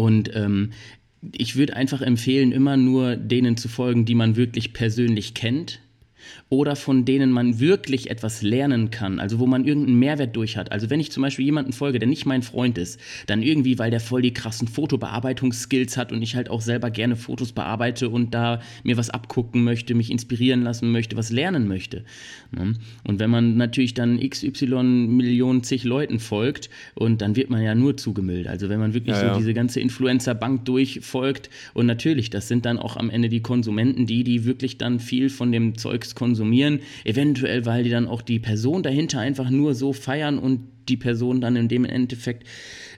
und ähm, ich würde einfach empfehlen, immer nur denen zu folgen, die man wirklich persönlich kennt oder von denen man wirklich etwas lernen kann, also wo man irgendeinen Mehrwert durch hat. Also wenn ich zum Beispiel jemanden folge, der nicht mein Freund ist, dann irgendwie, weil der voll die krassen Fotobearbeitungsskills hat und ich halt auch selber gerne Fotos bearbeite und da mir was abgucken möchte, mich inspirieren lassen möchte, was lernen möchte. Ne? Und wenn man natürlich dann XY Millionen zig Leuten folgt und dann wird man ja nur zugemüllt. Also wenn man wirklich ja, ja. so diese ganze Influencer-Bank durchfolgt und natürlich, das sind dann auch am Ende die Konsumenten, die, die wirklich dann viel von dem Zeugs konsumieren, eventuell weil die dann auch die Person dahinter einfach nur so feiern und die Person dann in dem Endeffekt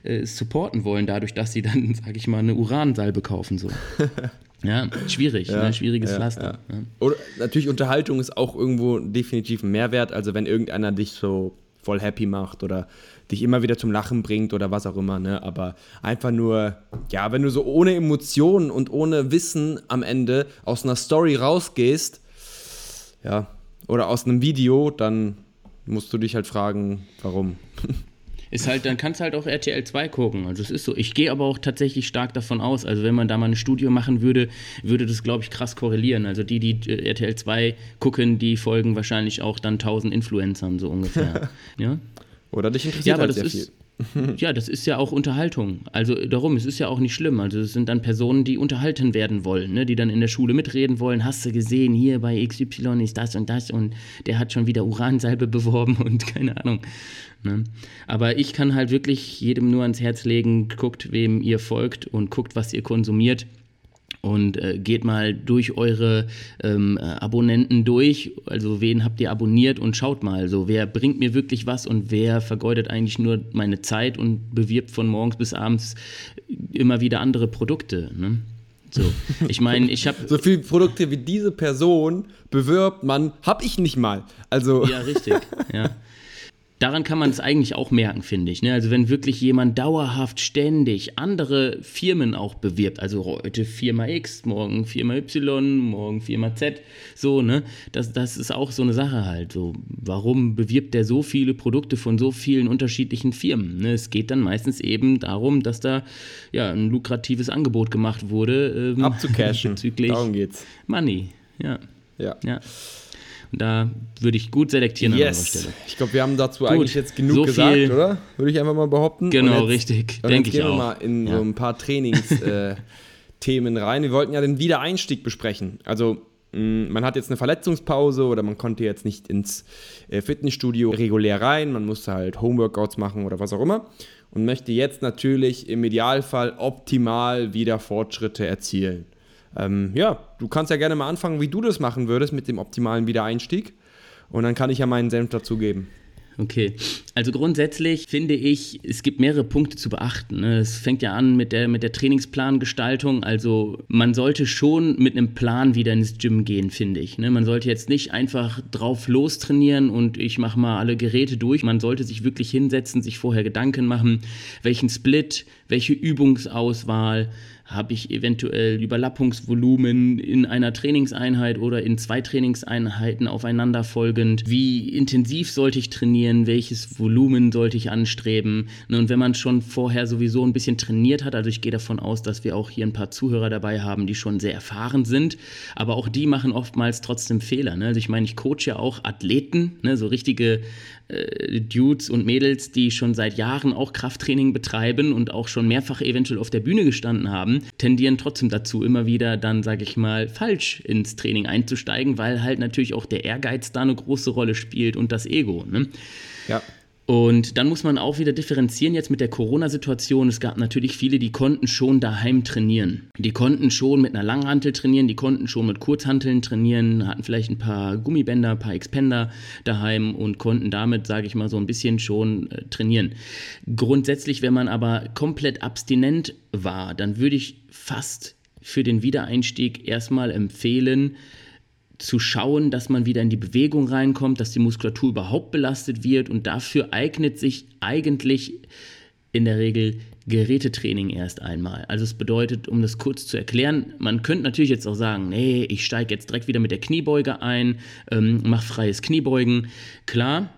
äh, supporten wollen, dadurch, dass sie dann, sage ich mal, eine Uransalbe kaufen. So. Ja, schwierig, ja, ne? schwieriges ja, Pflaster. Ja. Oder natürlich Unterhaltung ist auch irgendwo definitiv ein Mehrwert. Also wenn irgendeiner dich so voll happy macht oder dich immer wieder zum Lachen bringt oder was auch immer, ne? Aber einfach nur, ja, wenn du so ohne Emotionen und ohne Wissen am Ende aus einer Story rausgehst, ja, oder aus einem Video, dann musst du dich halt fragen, warum. Ist halt, dann kannst du halt auch RTL 2 gucken. Also es ist so. Ich gehe aber auch tatsächlich stark davon aus. Also wenn man da mal ein Studio machen würde, würde das, glaube ich, krass korrelieren. Also die, die äh, RTL 2 gucken, die folgen wahrscheinlich auch dann 1000 Influencern so ungefähr. ja? Oder dich interessiert ja, halt sehr ist, viel. Ja, das ist ja auch Unterhaltung. Also darum, es ist ja auch nicht schlimm. Also es sind dann Personen, die unterhalten werden wollen, ne? die dann in der Schule mitreden wollen. Hast du gesehen, hier bei XY ist das und das und der hat schon wieder Uransalbe beworben und keine Ahnung. Ne? Aber ich kann halt wirklich jedem nur ans Herz legen, guckt, wem ihr folgt und guckt, was ihr konsumiert und äh, geht mal durch eure ähm, Abonnenten durch. Also wen habt ihr abonniert und schaut mal, so wer bringt mir wirklich was und wer vergeudet eigentlich nur meine Zeit und bewirbt von morgens bis abends immer wieder andere Produkte. Ne? So, ich meine, ich habe so viele Produkte wie diese Person bewirbt man, hab ich nicht mal. Also ja, richtig. Ja. Daran kann man es eigentlich auch merken, finde ich. Ne? Also wenn wirklich jemand dauerhaft ständig andere Firmen auch bewirbt, also heute Firma X, morgen Firma Y, morgen Firma Z, so, ne, das, das ist auch so eine Sache halt. So, warum bewirbt der so viele Produkte von so vielen unterschiedlichen Firmen? Ne? Es geht dann meistens eben darum, dass da ja ein lukratives Angebot gemacht wurde. Ähm, Abzucashen. Darum geht's. Money, ja. Ja. ja. Da würde ich gut selektieren yes. an eurer Stelle. Ich glaube, wir haben dazu gut. eigentlich jetzt genug so gesagt, viel, oder? Würde ich einfach mal behaupten. Genau, jetzt, richtig. Denke ich auch. Gehen wir mal in ja. so ein paar Trainingsthemen rein. Wir wollten ja den Wiedereinstieg besprechen. Also mm, man hat jetzt eine Verletzungspause oder man konnte jetzt nicht ins äh, Fitnessstudio regulär rein, man musste halt Homeworkouts machen oder was auch immer und möchte jetzt natürlich im Idealfall optimal wieder Fortschritte erzielen. Ähm, ja, du kannst ja gerne mal anfangen, wie du das machen würdest mit dem optimalen Wiedereinstieg. Und dann kann ich ja meinen Senf dazugeben. Okay, also grundsätzlich finde ich, es gibt mehrere Punkte zu beachten. Ne? Es fängt ja an mit der, mit der Trainingsplangestaltung. Also man sollte schon mit einem Plan wieder ins Gym gehen, finde ich. Ne? Man sollte jetzt nicht einfach drauf los trainieren und ich mache mal alle Geräte durch. Man sollte sich wirklich hinsetzen, sich vorher Gedanken machen, welchen Split, welche Übungsauswahl, habe ich eventuell Überlappungsvolumen in einer Trainingseinheit oder in zwei Trainingseinheiten aufeinanderfolgend? Wie intensiv sollte ich trainieren? Welches Volumen sollte ich anstreben? Ne, und wenn man schon vorher sowieso ein bisschen trainiert hat, also ich gehe davon aus, dass wir auch hier ein paar Zuhörer dabei haben, die schon sehr erfahren sind, aber auch die machen oftmals trotzdem Fehler. Ne? Also ich meine, ich coache ja auch Athleten, ne? so richtige äh, Dudes und Mädels, die schon seit Jahren auch Krafttraining betreiben und auch schon mehrfach eventuell auf der Bühne gestanden haben, tendieren trotzdem dazu, immer wieder dann, sage ich mal, falsch ins Training einzusteigen, weil halt natürlich auch der Ehrgeiz da eine große Rolle spielt und das Ego. Ne? Ja. Und dann muss man auch wieder differenzieren jetzt mit der Corona-Situation. Es gab natürlich viele, die konnten schon daheim trainieren. Die konnten schon mit einer Langhantel trainieren, die konnten schon mit Kurzhanteln trainieren, hatten vielleicht ein paar Gummibänder, ein paar Expender daheim und konnten damit, sage ich mal, so ein bisschen schon äh, trainieren. Grundsätzlich, wenn man aber komplett abstinent war, dann würde ich fast für den Wiedereinstieg erstmal empfehlen, zu schauen, dass man wieder in die Bewegung reinkommt, dass die Muskulatur überhaupt belastet wird und dafür eignet sich eigentlich in der Regel Gerätetraining erst einmal. Also es bedeutet, um das kurz zu erklären, man könnte natürlich jetzt auch sagen, nee, ich steige jetzt direkt wieder mit der Kniebeuge ein, ähm, mach freies Kniebeugen. Klar,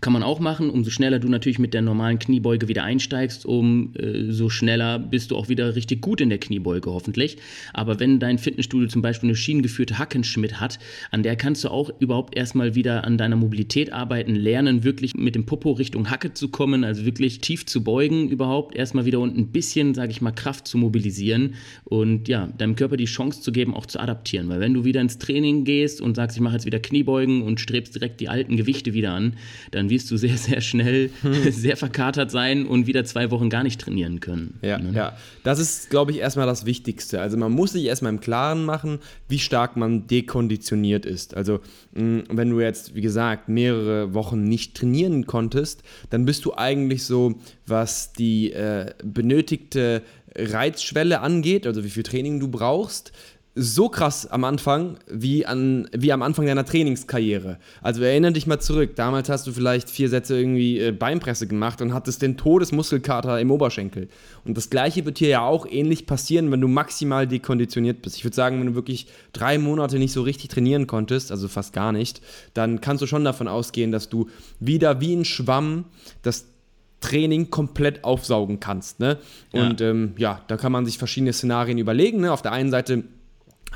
kann man auch machen. Umso schneller du natürlich mit der normalen Kniebeuge wieder einsteigst, umso schneller bist du auch wieder richtig gut in der Kniebeuge hoffentlich. Aber wenn dein Fitnessstudio zum Beispiel eine schienengeführte Hackenschmidt hat, an der kannst du auch überhaupt erstmal wieder an deiner Mobilität arbeiten, lernen, wirklich mit dem Popo Richtung Hacke zu kommen, also wirklich tief zu beugen überhaupt, erstmal wieder und ein bisschen, sage ich mal, Kraft zu mobilisieren und ja, deinem Körper die Chance zu geben, auch zu adaptieren. Weil wenn du wieder ins Training gehst und sagst, ich mache jetzt wieder Kniebeugen und strebst direkt die alten Gewichte wieder an, dann dann wirst du sehr, sehr schnell hm. sehr verkatert sein und wieder zwei Wochen gar nicht trainieren können. Ja, ne? ja. Das ist, glaube ich, erstmal das Wichtigste. Also man muss sich erstmal im Klaren machen, wie stark man dekonditioniert ist. Also mh, wenn du jetzt, wie gesagt, mehrere Wochen nicht trainieren konntest, dann bist du eigentlich so, was die äh, benötigte Reizschwelle angeht, also wie viel Training du brauchst, so krass am Anfang wie, an, wie am Anfang deiner Trainingskarriere. Also erinnere dich mal zurück. Damals hast du vielleicht vier Sätze irgendwie äh, Beinpresse gemacht und hattest den Todesmuskelkater im Oberschenkel. Und das gleiche wird hier ja auch ähnlich passieren, wenn du maximal dekonditioniert bist. Ich würde sagen, wenn du wirklich drei Monate nicht so richtig trainieren konntest, also fast gar nicht, dann kannst du schon davon ausgehen, dass du wieder wie ein Schwamm das Training komplett aufsaugen kannst. Ne? Und ja. Ähm, ja, da kann man sich verschiedene Szenarien überlegen. Ne? Auf der einen Seite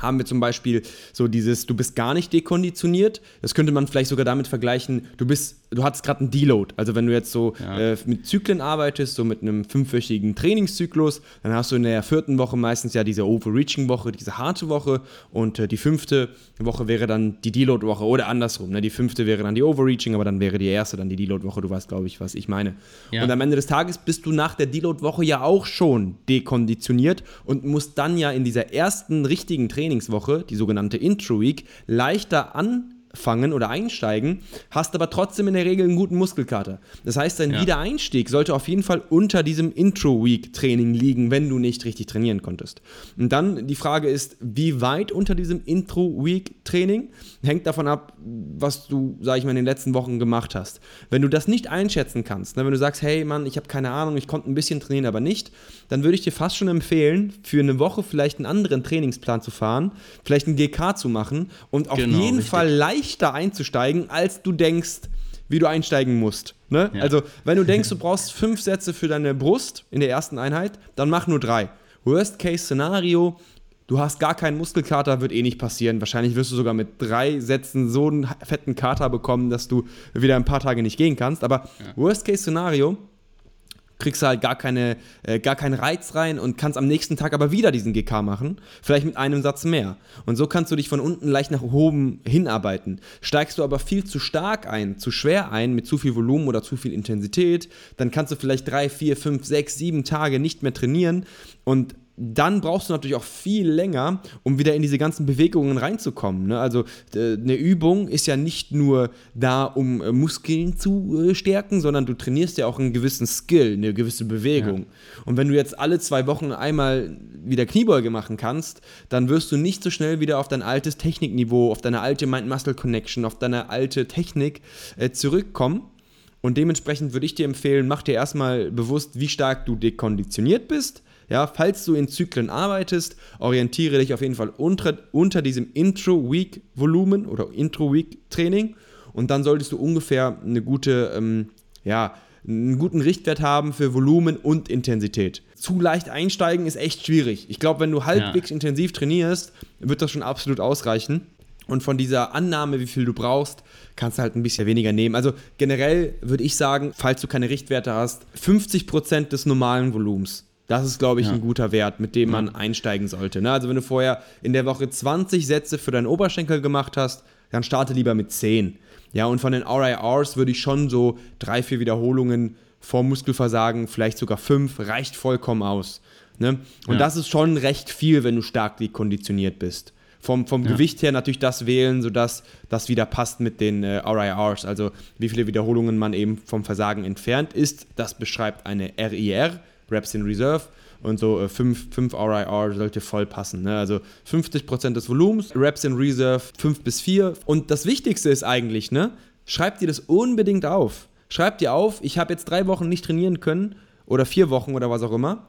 haben wir zum Beispiel so dieses, du bist gar nicht dekonditioniert. Das könnte man vielleicht sogar damit vergleichen, du bist, du hattest gerade einen Deload. Also wenn du jetzt so ja. äh, mit Zyklen arbeitest, so mit einem fünfwöchigen Trainingszyklus, dann hast du in der vierten Woche meistens ja diese Overreaching-Woche, diese harte Woche und äh, die fünfte Woche wäre dann die Deload-Woche oder andersrum. Ne? Die fünfte wäre dann die Overreaching, aber dann wäre die erste dann die Deload-Woche. Du weißt, glaube ich, was ich meine. Ja. Und am Ende des Tages bist du nach der Deload-Woche ja auch schon dekonditioniert und musst dann ja in dieser ersten richtigen Training Trainingswoche, die sogenannte Intro Week, leichter an fangen oder einsteigen, hast aber trotzdem in der Regel einen guten Muskelkater. Das heißt, dein ja. Wiedereinstieg sollte auf jeden Fall unter diesem Intro-Week-Training liegen, wenn du nicht richtig trainieren konntest. Und dann die Frage ist, wie weit unter diesem Intro-Week-Training? Hängt davon ab, was du, sag ich mal, in den letzten Wochen gemacht hast. Wenn du das nicht einschätzen kannst, ne, wenn du sagst, hey Mann, ich habe keine Ahnung, ich konnte ein bisschen trainieren, aber nicht, dann würde ich dir fast schon empfehlen, für eine Woche vielleicht einen anderen Trainingsplan zu fahren, vielleicht einen GK zu machen und auf genau, jeden richtig. Fall leicht leichter einzusteigen, als du denkst, wie du einsteigen musst. Ne? Ja. Also, wenn du denkst, du brauchst fünf Sätze für deine Brust in der ersten Einheit, dann mach nur drei. Worst-Case-Szenario, du hast gar keinen Muskelkater, wird eh nicht passieren. Wahrscheinlich wirst du sogar mit drei Sätzen so einen fetten Kater bekommen, dass du wieder ein paar Tage nicht gehen kannst. Aber ja. Worst-Case-Szenario, kriegst du halt gar, keine, äh, gar keinen Reiz rein und kannst am nächsten Tag aber wieder diesen GK machen, vielleicht mit einem Satz mehr. Und so kannst du dich von unten leicht nach oben hinarbeiten. Steigst du aber viel zu stark ein, zu schwer ein, mit zu viel Volumen oder zu viel Intensität, dann kannst du vielleicht drei, vier, fünf, sechs, sieben Tage nicht mehr trainieren und dann brauchst du natürlich auch viel länger, um wieder in diese ganzen Bewegungen reinzukommen. Ne? Also äh, eine Übung ist ja nicht nur da, um äh, Muskeln zu äh, stärken, sondern du trainierst ja auch einen gewissen Skill, eine gewisse Bewegung. Ja. Und wenn du jetzt alle zwei Wochen einmal wieder Kniebeuge machen kannst, dann wirst du nicht so schnell wieder auf dein altes Technikniveau, auf deine alte Mind-Muscle-Connection, auf deine alte Technik zurückkommen. Und dementsprechend würde ich dir empfehlen, mach dir erstmal bewusst, wie stark du dekonditioniert bist ja, falls du in Zyklen arbeitest, orientiere dich auf jeden Fall unter, unter diesem Intro-Week-Volumen oder Intro-Week-Training und dann solltest du ungefähr eine gute, ähm, ja, einen guten Richtwert haben für Volumen und Intensität. Zu leicht einsteigen ist echt schwierig. Ich glaube, wenn du halbwegs ja. intensiv trainierst, wird das schon absolut ausreichen. Und von dieser Annahme, wie viel du brauchst, kannst du halt ein bisschen weniger nehmen. Also generell würde ich sagen, falls du keine Richtwerte hast, 50% des normalen Volumens. Das ist, glaube ich, ja. ein guter Wert, mit dem man einsteigen sollte. Ne? Also wenn du vorher in der Woche 20 Sätze für deinen Oberschenkel gemacht hast, dann starte lieber mit 10. Ja, und von den RIRs würde ich schon so drei, vier Wiederholungen vor Muskelversagen, vielleicht sogar fünf, reicht vollkommen aus. Ne? Und ja. das ist schon recht viel, wenn du stark dekonditioniert bist. Vom, vom ja. Gewicht her natürlich das wählen, sodass das wieder passt mit den äh, RIRs, also wie viele Wiederholungen man eben vom Versagen entfernt ist. Das beschreibt eine RIR, Reps in Reserve und so 5 äh, RIR sollte voll passen. Ne? Also 50% des Volumens, Reps in Reserve 5 bis 4. Und das Wichtigste ist eigentlich, ne? schreib dir das unbedingt auf. Schreib dir auf, ich habe jetzt drei Wochen nicht trainieren können oder vier Wochen oder was auch immer.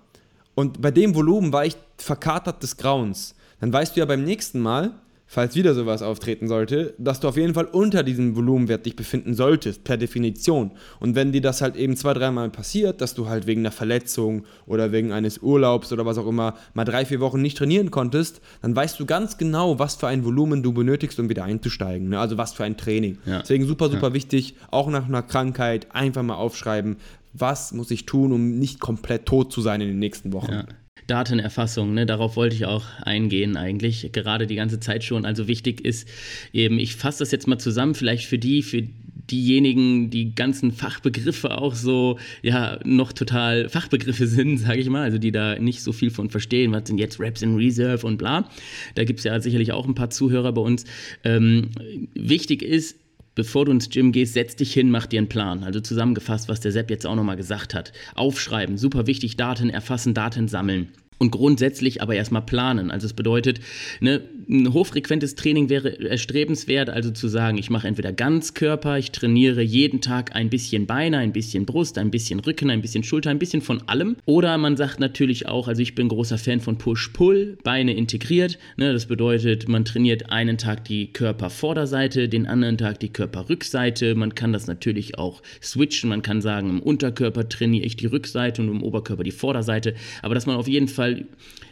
Und bei dem Volumen war ich verkatert des Grauens. Dann weißt du ja beim nächsten Mal, falls wieder sowas auftreten sollte, dass du auf jeden Fall unter diesem Volumenwert dich befinden solltest, per Definition. Und wenn dir das halt eben zwei, dreimal passiert, dass du halt wegen einer Verletzung oder wegen eines Urlaubs oder was auch immer mal drei, vier Wochen nicht trainieren konntest, dann weißt du ganz genau, was für ein Volumen du benötigst, um wieder einzusteigen. Ne? Also was für ein Training. Ja. Deswegen super, super ja. wichtig, auch nach einer Krankheit einfach mal aufschreiben, was muss ich tun, um nicht komplett tot zu sein in den nächsten Wochen. Ja. Datenerfassung, ne, darauf wollte ich auch eingehen eigentlich, gerade die ganze Zeit schon. Also wichtig ist eben, ich fasse das jetzt mal zusammen, vielleicht für die, für diejenigen, die ganzen Fachbegriffe auch so, ja, noch total Fachbegriffe sind, sage ich mal, also die da nicht so viel von verstehen, was sind jetzt Raps in Reserve und bla. Da gibt es ja sicherlich auch ein paar Zuhörer bei uns. Ähm, wichtig ist, bevor du ins Gym gehst, setz dich hin, mach dir einen Plan. Also zusammengefasst, was der Sepp jetzt auch nochmal gesagt hat. Aufschreiben, super wichtig, Daten erfassen, Daten sammeln. Und grundsätzlich aber erstmal planen. Also es bedeutet, ne, ein hochfrequentes Training wäre erstrebenswert, also zu sagen, ich mache entweder Ganzkörper, ich trainiere jeden Tag ein bisschen Beine, ein bisschen Brust, ein bisschen Rücken, ein bisschen Schulter, ein bisschen von allem. Oder man sagt natürlich auch, also ich bin großer Fan von Push-Pull, Beine integriert. Ne, das bedeutet, man trainiert einen Tag die Körpervorderseite, den anderen Tag die Körperrückseite. Man kann das natürlich auch switchen. Man kann sagen, im Unterkörper trainiere ich die Rückseite und im Oberkörper die Vorderseite. Aber dass man auf jeden Fall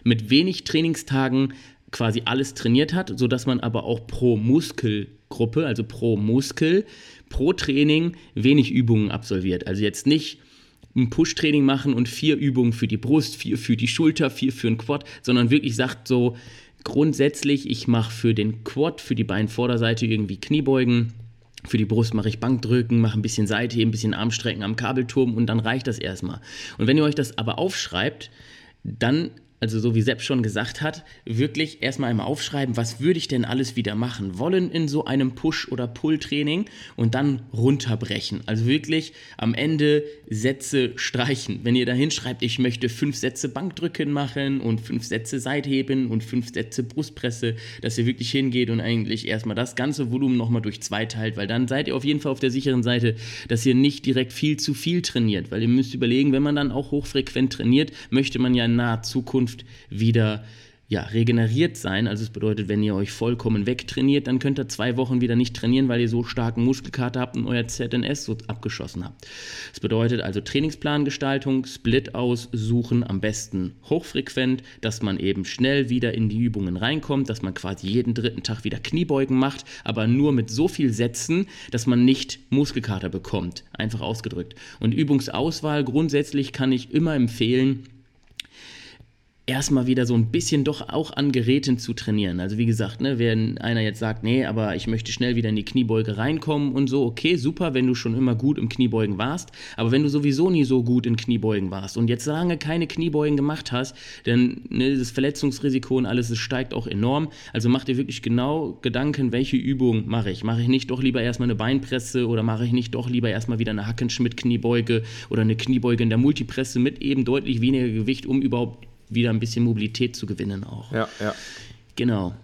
mit wenig Trainingstagen quasi alles trainiert hat, sodass man aber auch pro Muskelgruppe, also pro Muskel, pro Training wenig Übungen absolviert. Also jetzt nicht ein Push-Training machen und vier Übungen für die Brust, vier für die Schulter, vier für den Quad, sondern wirklich sagt so grundsätzlich, ich mache für den Quad, für die Beinvorderseite irgendwie Kniebeugen, für die Brust mache ich Bankdrücken, mache ein bisschen Seitheben, ein bisschen Armstrecken am Kabelturm und dann reicht das erstmal. Und wenn ihr euch das aber aufschreibt, dann also so wie Sepp schon gesagt hat, wirklich erstmal einmal aufschreiben, was würde ich denn alles wieder machen wollen in so einem Push- oder Pull-Training und dann runterbrechen. Also wirklich am Ende Sätze streichen. Wenn ihr da hinschreibt, ich möchte fünf Sätze Bankdrücken machen und fünf Sätze Seitheben und fünf Sätze Brustpresse, dass ihr wirklich hingeht und eigentlich erstmal das ganze Volumen nochmal durch zwei teilt, weil dann seid ihr auf jeden Fall auf der sicheren Seite, dass ihr nicht direkt viel zu viel trainiert, weil ihr müsst überlegen, wenn man dann auch hochfrequent trainiert, möchte man ja in naher Zukunft Zukunft wieder ja, regeneriert sein. Also es bedeutet, wenn ihr euch vollkommen wegtrainiert, dann könnt ihr zwei Wochen wieder nicht trainieren, weil ihr so starken Muskelkater habt und euer ZNS so abgeschossen habt. Das bedeutet also Trainingsplangestaltung, Split aussuchen, am besten hochfrequent, dass man eben schnell wieder in die Übungen reinkommt, dass man quasi jeden dritten Tag wieder Kniebeugen macht, aber nur mit so viel Sätzen, dass man nicht Muskelkater bekommt. Einfach ausgedrückt. Und Übungsauswahl grundsätzlich kann ich immer empfehlen, erstmal wieder so ein bisschen doch auch an Geräten zu trainieren. Also wie gesagt, ne, wenn einer jetzt sagt, nee, aber ich möchte schnell wieder in die Kniebeuge reinkommen und so, okay, super, wenn du schon immer gut im Kniebeugen warst, aber wenn du sowieso nie so gut in Kniebeugen warst und jetzt lange keine Kniebeugen gemacht hast, dann ne, das Verletzungsrisiko und alles, es steigt auch enorm. Also mach dir wirklich genau Gedanken, welche Übung mache ich? Mache ich nicht doch lieber erstmal eine Beinpresse oder mache ich nicht doch lieber erstmal wieder eine Hackenschmidt-Kniebeuge oder eine Kniebeuge in der Multipresse mit eben deutlich weniger Gewicht, um überhaupt wieder ein bisschen Mobilität zu gewinnen auch. Ja, ja. Genau.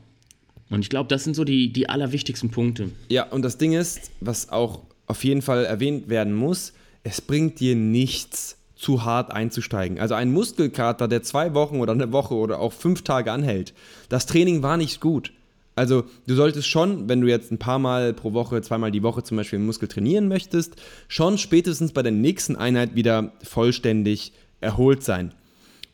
Und ich glaube, das sind so die, die allerwichtigsten Punkte. Ja, und das Ding ist, was auch auf jeden Fall erwähnt werden muss, es bringt dir nichts, zu hart einzusteigen. Also ein Muskelkater, der zwei Wochen oder eine Woche oder auch fünf Tage anhält, das Training war nicht gut. Also du solltest schon, wenn du jetzt ein paar Mal pro Woche, zweimal die Woche zum Beispiel einen Muskel trainieren möchtest, schon spätestens bei der nächsten Einheit wieder vollständig erholt sein.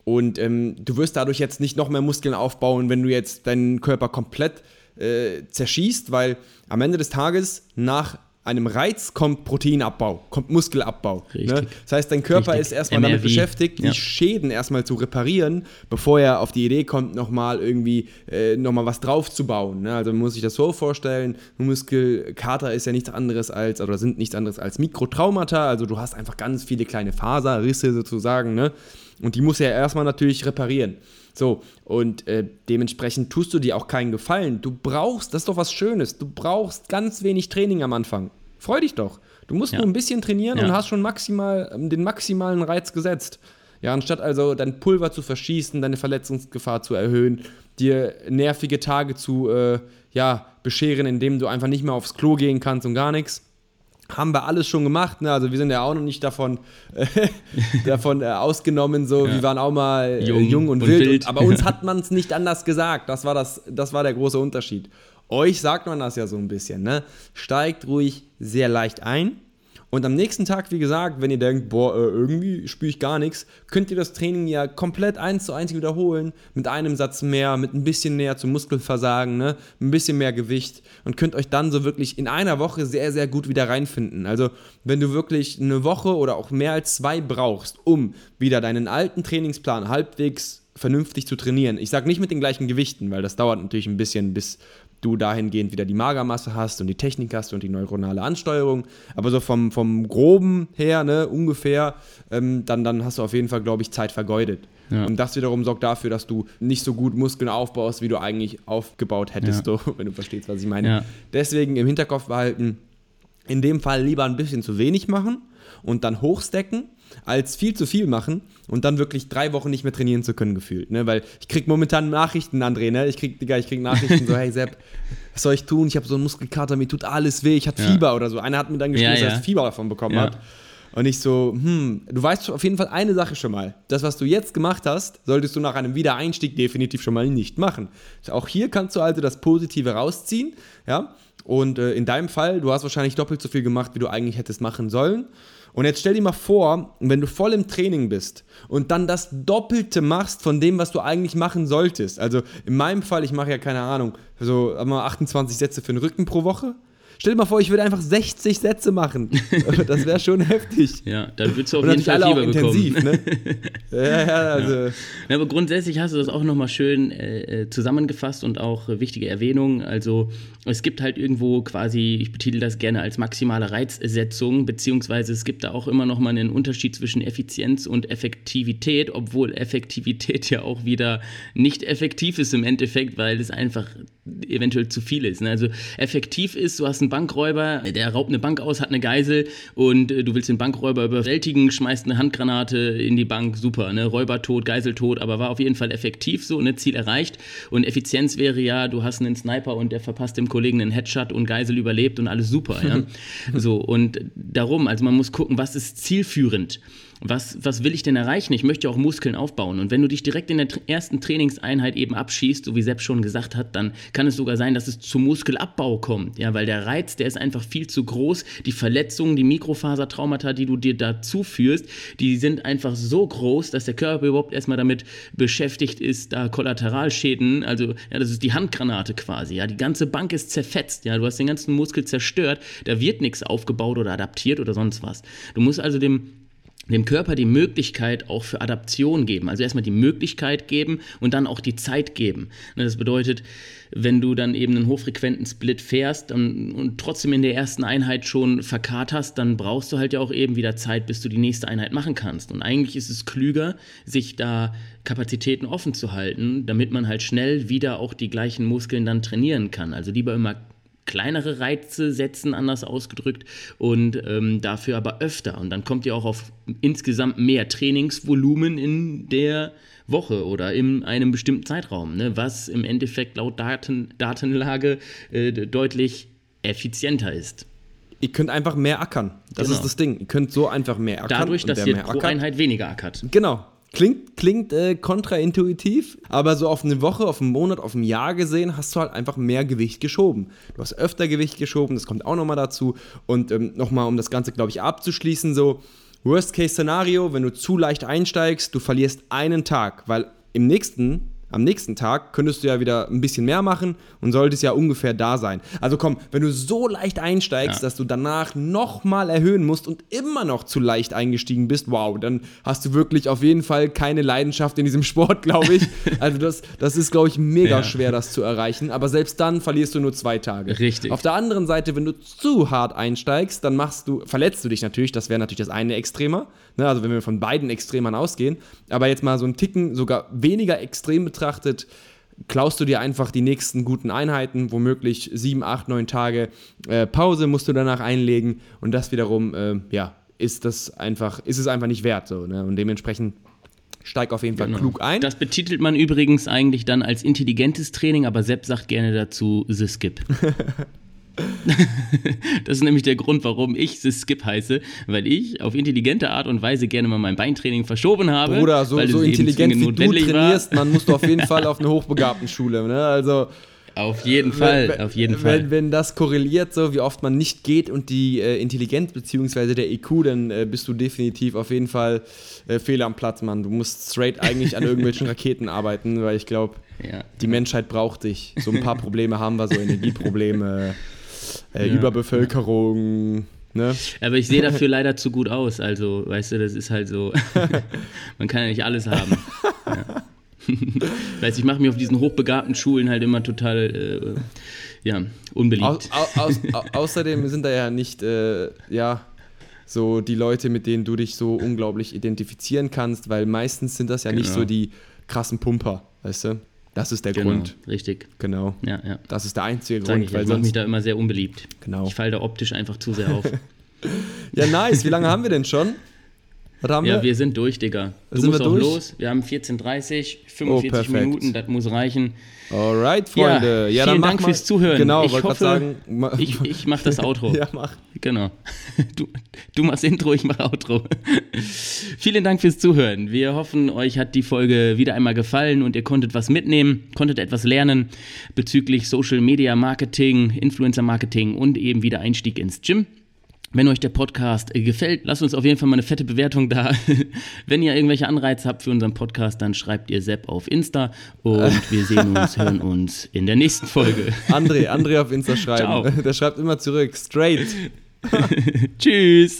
Und ähm, du wirst dadurch jetzt nicht noch mehr Muskeln aufbauen, wenn du jetzt deinen Körper komplett äh, zerschießt, weil am Ende des Tages nach einem Reiz kommt Proteinabbau, kommt Muskelabbau. Ne? Das heißt, dein Körper Richtig. ist erstmal MRV. damit beschäftigt, ja. die Schäden erstmal zu reparieren, bevor er auf die Idee kommt, nochmal irgendwie äh, nochmal was draufzubauen. Ne? Also man muss sich das so vorstellen, Muskelkater ist ja nichts anderes als, oder sind nichts anderes als Mikrotraumata, also du hast einfach ganz viele kleine Faserrisse sozusagen, ne? Und die muss er erstmal natürlich reparieren. So, und äh, dementsprechend tust du dir auch keinen Gefallen. Du brauchst, das ist doch was Schönes, du brauchst ganz wenig Training am Anfang. Freu dich doch. Du musst ja. nur ein bisschen trainieren ja. und hast schon maximal ähm, den maximalen Reiz gesetzt. Ja, anstatt also dein Pulver zu verschießen, deine Verletzungsgefahr zu erhöhen, dir nervige Tage zu äh, ja, bescheren, indem du einfach nicht mehr aufs Klo gehen kannst und gar nichts haben wir alles schon gemacht. Ne? Also wir sind ja auch noch nicht davon, äh, davon äh, ausgenommen. So, ja. wir waren auch mal äh, jung, jung, und, und wild. wild. aber uns hat man es nicht anders gesagt. Das war, das, das war der große Unterschied. Euch sagt man das ja so ein bisschen. Ne? Steigt ruhig sehr leicht ein und am nächsten Tag, wie gesagt, wenn ihr denkt, boah, äh, irgendwie spüre ich gar nichts, könnt ihr das Training ja komplett eins zu eins wiederholen, mit einem Satz mehr, mit ein bisschen näher zum Muskelversagen, ne? ein bisschen mehr Gewicht und könnt euch dann so wirklich in einer Woche sehr, sehr gut wieder reinfinden. Also, wenn du wirklich eine Woche oder auch mehr als zwei brauchst, um wieder deinen alten Trainingsplan halbwegs vernünftig zu trainieren. Ich sage nicht mit den gleichen Gewichten, weil das dauert natürlich ein bisschen, bis du dahingehend wieder die Magermasse hast und die Technik hast und die neuronale Ansteuerung. Aber so vom, vom Groben her, ne, ungefähr, ähm, dann, dann hast du auf jeden Fall, glaube ich, Zeit vergeudet. Ja. Und das wiederum sorgt dafür, dass du nicht so gut Muskeln aufbaust, wie du eigentlich aufgebaut hättest, ja. so, wenn du verstehst, was ich meine. Ja. Deswegen im Hinterkopf behalten, in dem Fall lieber ein bisschen zu wenig machen und dann hochstecken, als viel zu viel machen und dann wirklich drei Wochen nicht mehr trainieren zu können, gefühlt. Ne? Weil ich krieg momentan Nachrichten, André, ne? Ich krieg, Digga, ich krieg Nachrichten so, hey Sepp, was soll ich tun? Ich habe so einen Muskelkater, mir tut alles weh, ich hatte ja. Fieber oder so. Einer hat mir dann geschrieben, ja, ja. dass er Fieber davon bekommen hat. Und ich so, hm, du weißt auf jeden Fall eine Sache schon mal. Das, was du jetzt gemacht hast, solltest du nach einem Wiedereinstieg definitiv schon mal nicht machen. Auch hier kannst du also das Positive rausziehen, ja. Und äh, in deinem Fall, du hast wahrscheinlich doppelt so viel gemacht, wie du eigentlich hättest machen sollen. Und jetzt stell dir mal vor, wenn du voll im Training bist und dann das Doppelte machst von dem, was du eigentlich machen solltest. Also in meinem Fall, ich mache ja keine Ahnung, so 28 Sätze für den Rücken pro Woche. Stell dir mal vor, ich würde einfach 60 Sätze machen. Das wäre schon heftig. Ja, dann würdest du auf jeden Fall alle Fieber auch intensiv, ne? ja, ja, also. Ja. ja. aber grundsätzlich hast du das auch nochmal schön äh, äh, zusammengefasst und auch äh, wichtige Erwähnungen. Also es gibt halt irgendwo quasi, ich betitel das gerne als maximale Reizsetzung, beziehungsweise es gibt da auch immer nochmal einen Unterschied zwischen Effizienz und Effektivität, obwohl Effektivität ja auch wieder nicht effektiv ist im Endeffekt, weil es einfach eventuell zu viel ist. Ne? Also effektiv ist, du hast einen Bankräuber, der raubt eine Bank aus, hat eine Geisel und äh, du willst den Bankräuber überwältigen, schmeißt eine Handgranate in die Bank, super, ne? Räuber tot, Geisel tot, aber war auf jeden Fall effektiv so, ne? Ziel erreicht. Und Effizienz wäre ja, du hast einen Sniper und der verpasst dem Kollegen einen Headshot und Geisel überlebt und alles super, ja. so, und darum, also man muss gucken, was ist zielführend was, was will ich denn erreichen? Ich möchte auch Muskeln aufbauen. Und wenn du dich direkt in der ersten Trainingseinheit eben abschießt, so wie Sepp schon gesagt hat, dann kann es sogar sein, dass es zu Muskelabbau kommt. Ja, weil der Reiz, der ist einfach viel zu groß. Die Verletzungen, die Mikrofasertraumata, die du dir dazu führst, die sind einfach so groß, dass der Körper überhaupt erstmal damit beschäftigt ist, da Kollateralschäden, also ja, das ist die Handgranate quasi. Ja, die ganze Bank ist zerfetzt. Ja, du hast den ganzen Muskel zerstört. Da wird nichts aufgebaut oder adaptiert oder sonst was. Du musst also dem dem Körper die Möglichkeit auch für Adaption geben. Also erstmal die Möglichkeit geben und dann auch die Zeit geben. Ne, das bedeutet, wenn du dann eben einen hochfrequenten Split fährst und, trotzdem in der ersten Einheit schon verkart hast, dann brauchst du halt ja auch eben wieder Zeit, bis du die nächste Einheit machen kannst. Und eigentlich ist es klüger, sich da Kapazitäten offen zu halten, damit man halt schnell wieder auch die gleichen Muskeln dann trainieren kann. Also lieber immer kleinere Reize setzen, anders ausgedrückt, und ähm, dafür aber öfter. Und dann kommt ihr auch auf insgesamt mehr Trainingsvolumen in der Woche oder in einem bestimmten Zeitraum, ne? was im Endeffekt laut Daten, Datenlage äh, deutlich effizienter ist. Ihr könnt einfach mehr ackern. Das genau. ist das Ding. Ihr könnt so einfach mehr ackern. Dadurch, dass ihr pro ackert, Einheit weniger ackert. Genau, Klingt, klingt äh, kontraintuitiv, aber so auf eine Woche, auf einen Monat, auf ein Jahr gesehen, hast du halt einfach mehr Gewicht geschoben. Du hast öfter Gewicht geschoben, das kommt auch nochmal dazu. Und ähm, nochmal, um das Ganze, glaube ich, abzuschließen, so Worst-Case-Szenario, wenn du zu leicht einsteigst, du verlierst einen Tag, weil im nächsten am nächsten Tag könntest du ja wieder ein bisschen mehr machen und solltest ja ungefähr da sein. Also komm, wenn du so leicht einsteigst, ja. dass du danach nochmal erhöhen musst und immer noch zu leicht eingestiegen bist, wow, dann hast du wirklich auf jeden Fall keine Leidenschaft in diesem Sport, glaube ich. also das, das ist, glaube ich, mega ja. schwer, das zu erreichen. Aber selbst dann verlierst du nur zwei Tage. Richtig. Auf der anderen Seite, wenn du zu hart einsteigst, dann machst du, verletzt du dich natürlich, das wäre natürlich das eine Extremer. Ne? Also wenn wir von beiden Extremern ausgehen. Aber jetzt mal so einen Ticken sogar weniger extrem betrachtet, klaust du dir einfach die nächsten guten Einheiten, womöglich sieben, acht, neun Tage äh, Pause musst du danach einlegen und das wiederum, äh, ja, ist das einfach, ist es einfach nicht wert so, ne? Und dementsprechend steig auf jeden Fall genau. klug ein. Das betitelt man übrigens eigentlich dann als intelligentes Training, aber Sepp sagt gerne dazu The Skip. das ist nämlich der Grund, warum ich Skip heiße, weil ich auf intelligente Art und Weise gerne mal mein Beintraining verschoben habe. Oder so, so intelligent wie du trainierst, man muss auf jeden Fall auf eine hochbegabten Schule. Ne? Also auf jeden Fall, wenn, auf jeden Fall. Wenn, wenn, das korreliert, so wie oft man nicht geht und die äh, Intelligenz bzw. der IQ, dann äh, bist du definitiv auf jeden Fall äh, fehl am Platz, Mann. Du musst straight eigentlich an irgendwelchen Raketen arbeiten, weil ich glaube, ja. die Menschheit braucht dich. So ein paar Probleme haben wir, so Energieprobleme äh, ja. Überbevölkerung. Ne? Aber ich sehe dafür leider zu gut aus. Also, weißt du, das ist halt so. man kann ja nicht alles haben. Ja. weißt, ich mache mich auf diesen hochbegabten Schulen halt immer total äh, ja, unbeliebt. Au, au, au, außerdem sind da ja nicht, äh, ja, so die Leute, mit denen du dich so unglaublich identifizieren kannst, weil meistens sind das ja genau. nicht so die krassen Pumper, weißt du? Das ist der genau, Grund. Richtig. Genau. Ja, ja. Das ist der einzige Sag Grund. Ich, weil ich mache mich da immer sehr unbeliebt. Genau. Ich falle da optisch einfach zu sehr auf. Ja, nice. Wie lange haben wir denn schon? Was haben ja, wir? wir sind durch, Digga. Du sind musst wir auch durch? los. Wir haben 14.30, 45 oh, Minuten, das muss reichen. Alright, Freunde. Ja, ja vielen Dank fürs Zuhören. Genau, ich hoffe, sagen, ich, ich mache das Outro. ja, mach. Genau. Du, du machst Intro, ich mache Outro. vielen Dank fürs Zuhören. Wir hoffen, euch hat die Folge wieder einmal gefallen und ihr konntet was mitnehmen, konntet etwas lernen bezüglich Social Media Marketing, Influencer Marketing und eben wieder Einstieg ins Gym. Wenn euch der Podcast äh, gefällt, lasst uns auf jeden Fall mal eine fette Bewertung da. Wenn ihr irgendwelche Anreize habt für unseren Podcast, dann schreibt ihr Sepp auf Insta und wir sehen uns, hören uns in der nächsten Folge. André, André auf Insta schreiben. Ciao. Der schreibt immer zurück, straight. Tschüss.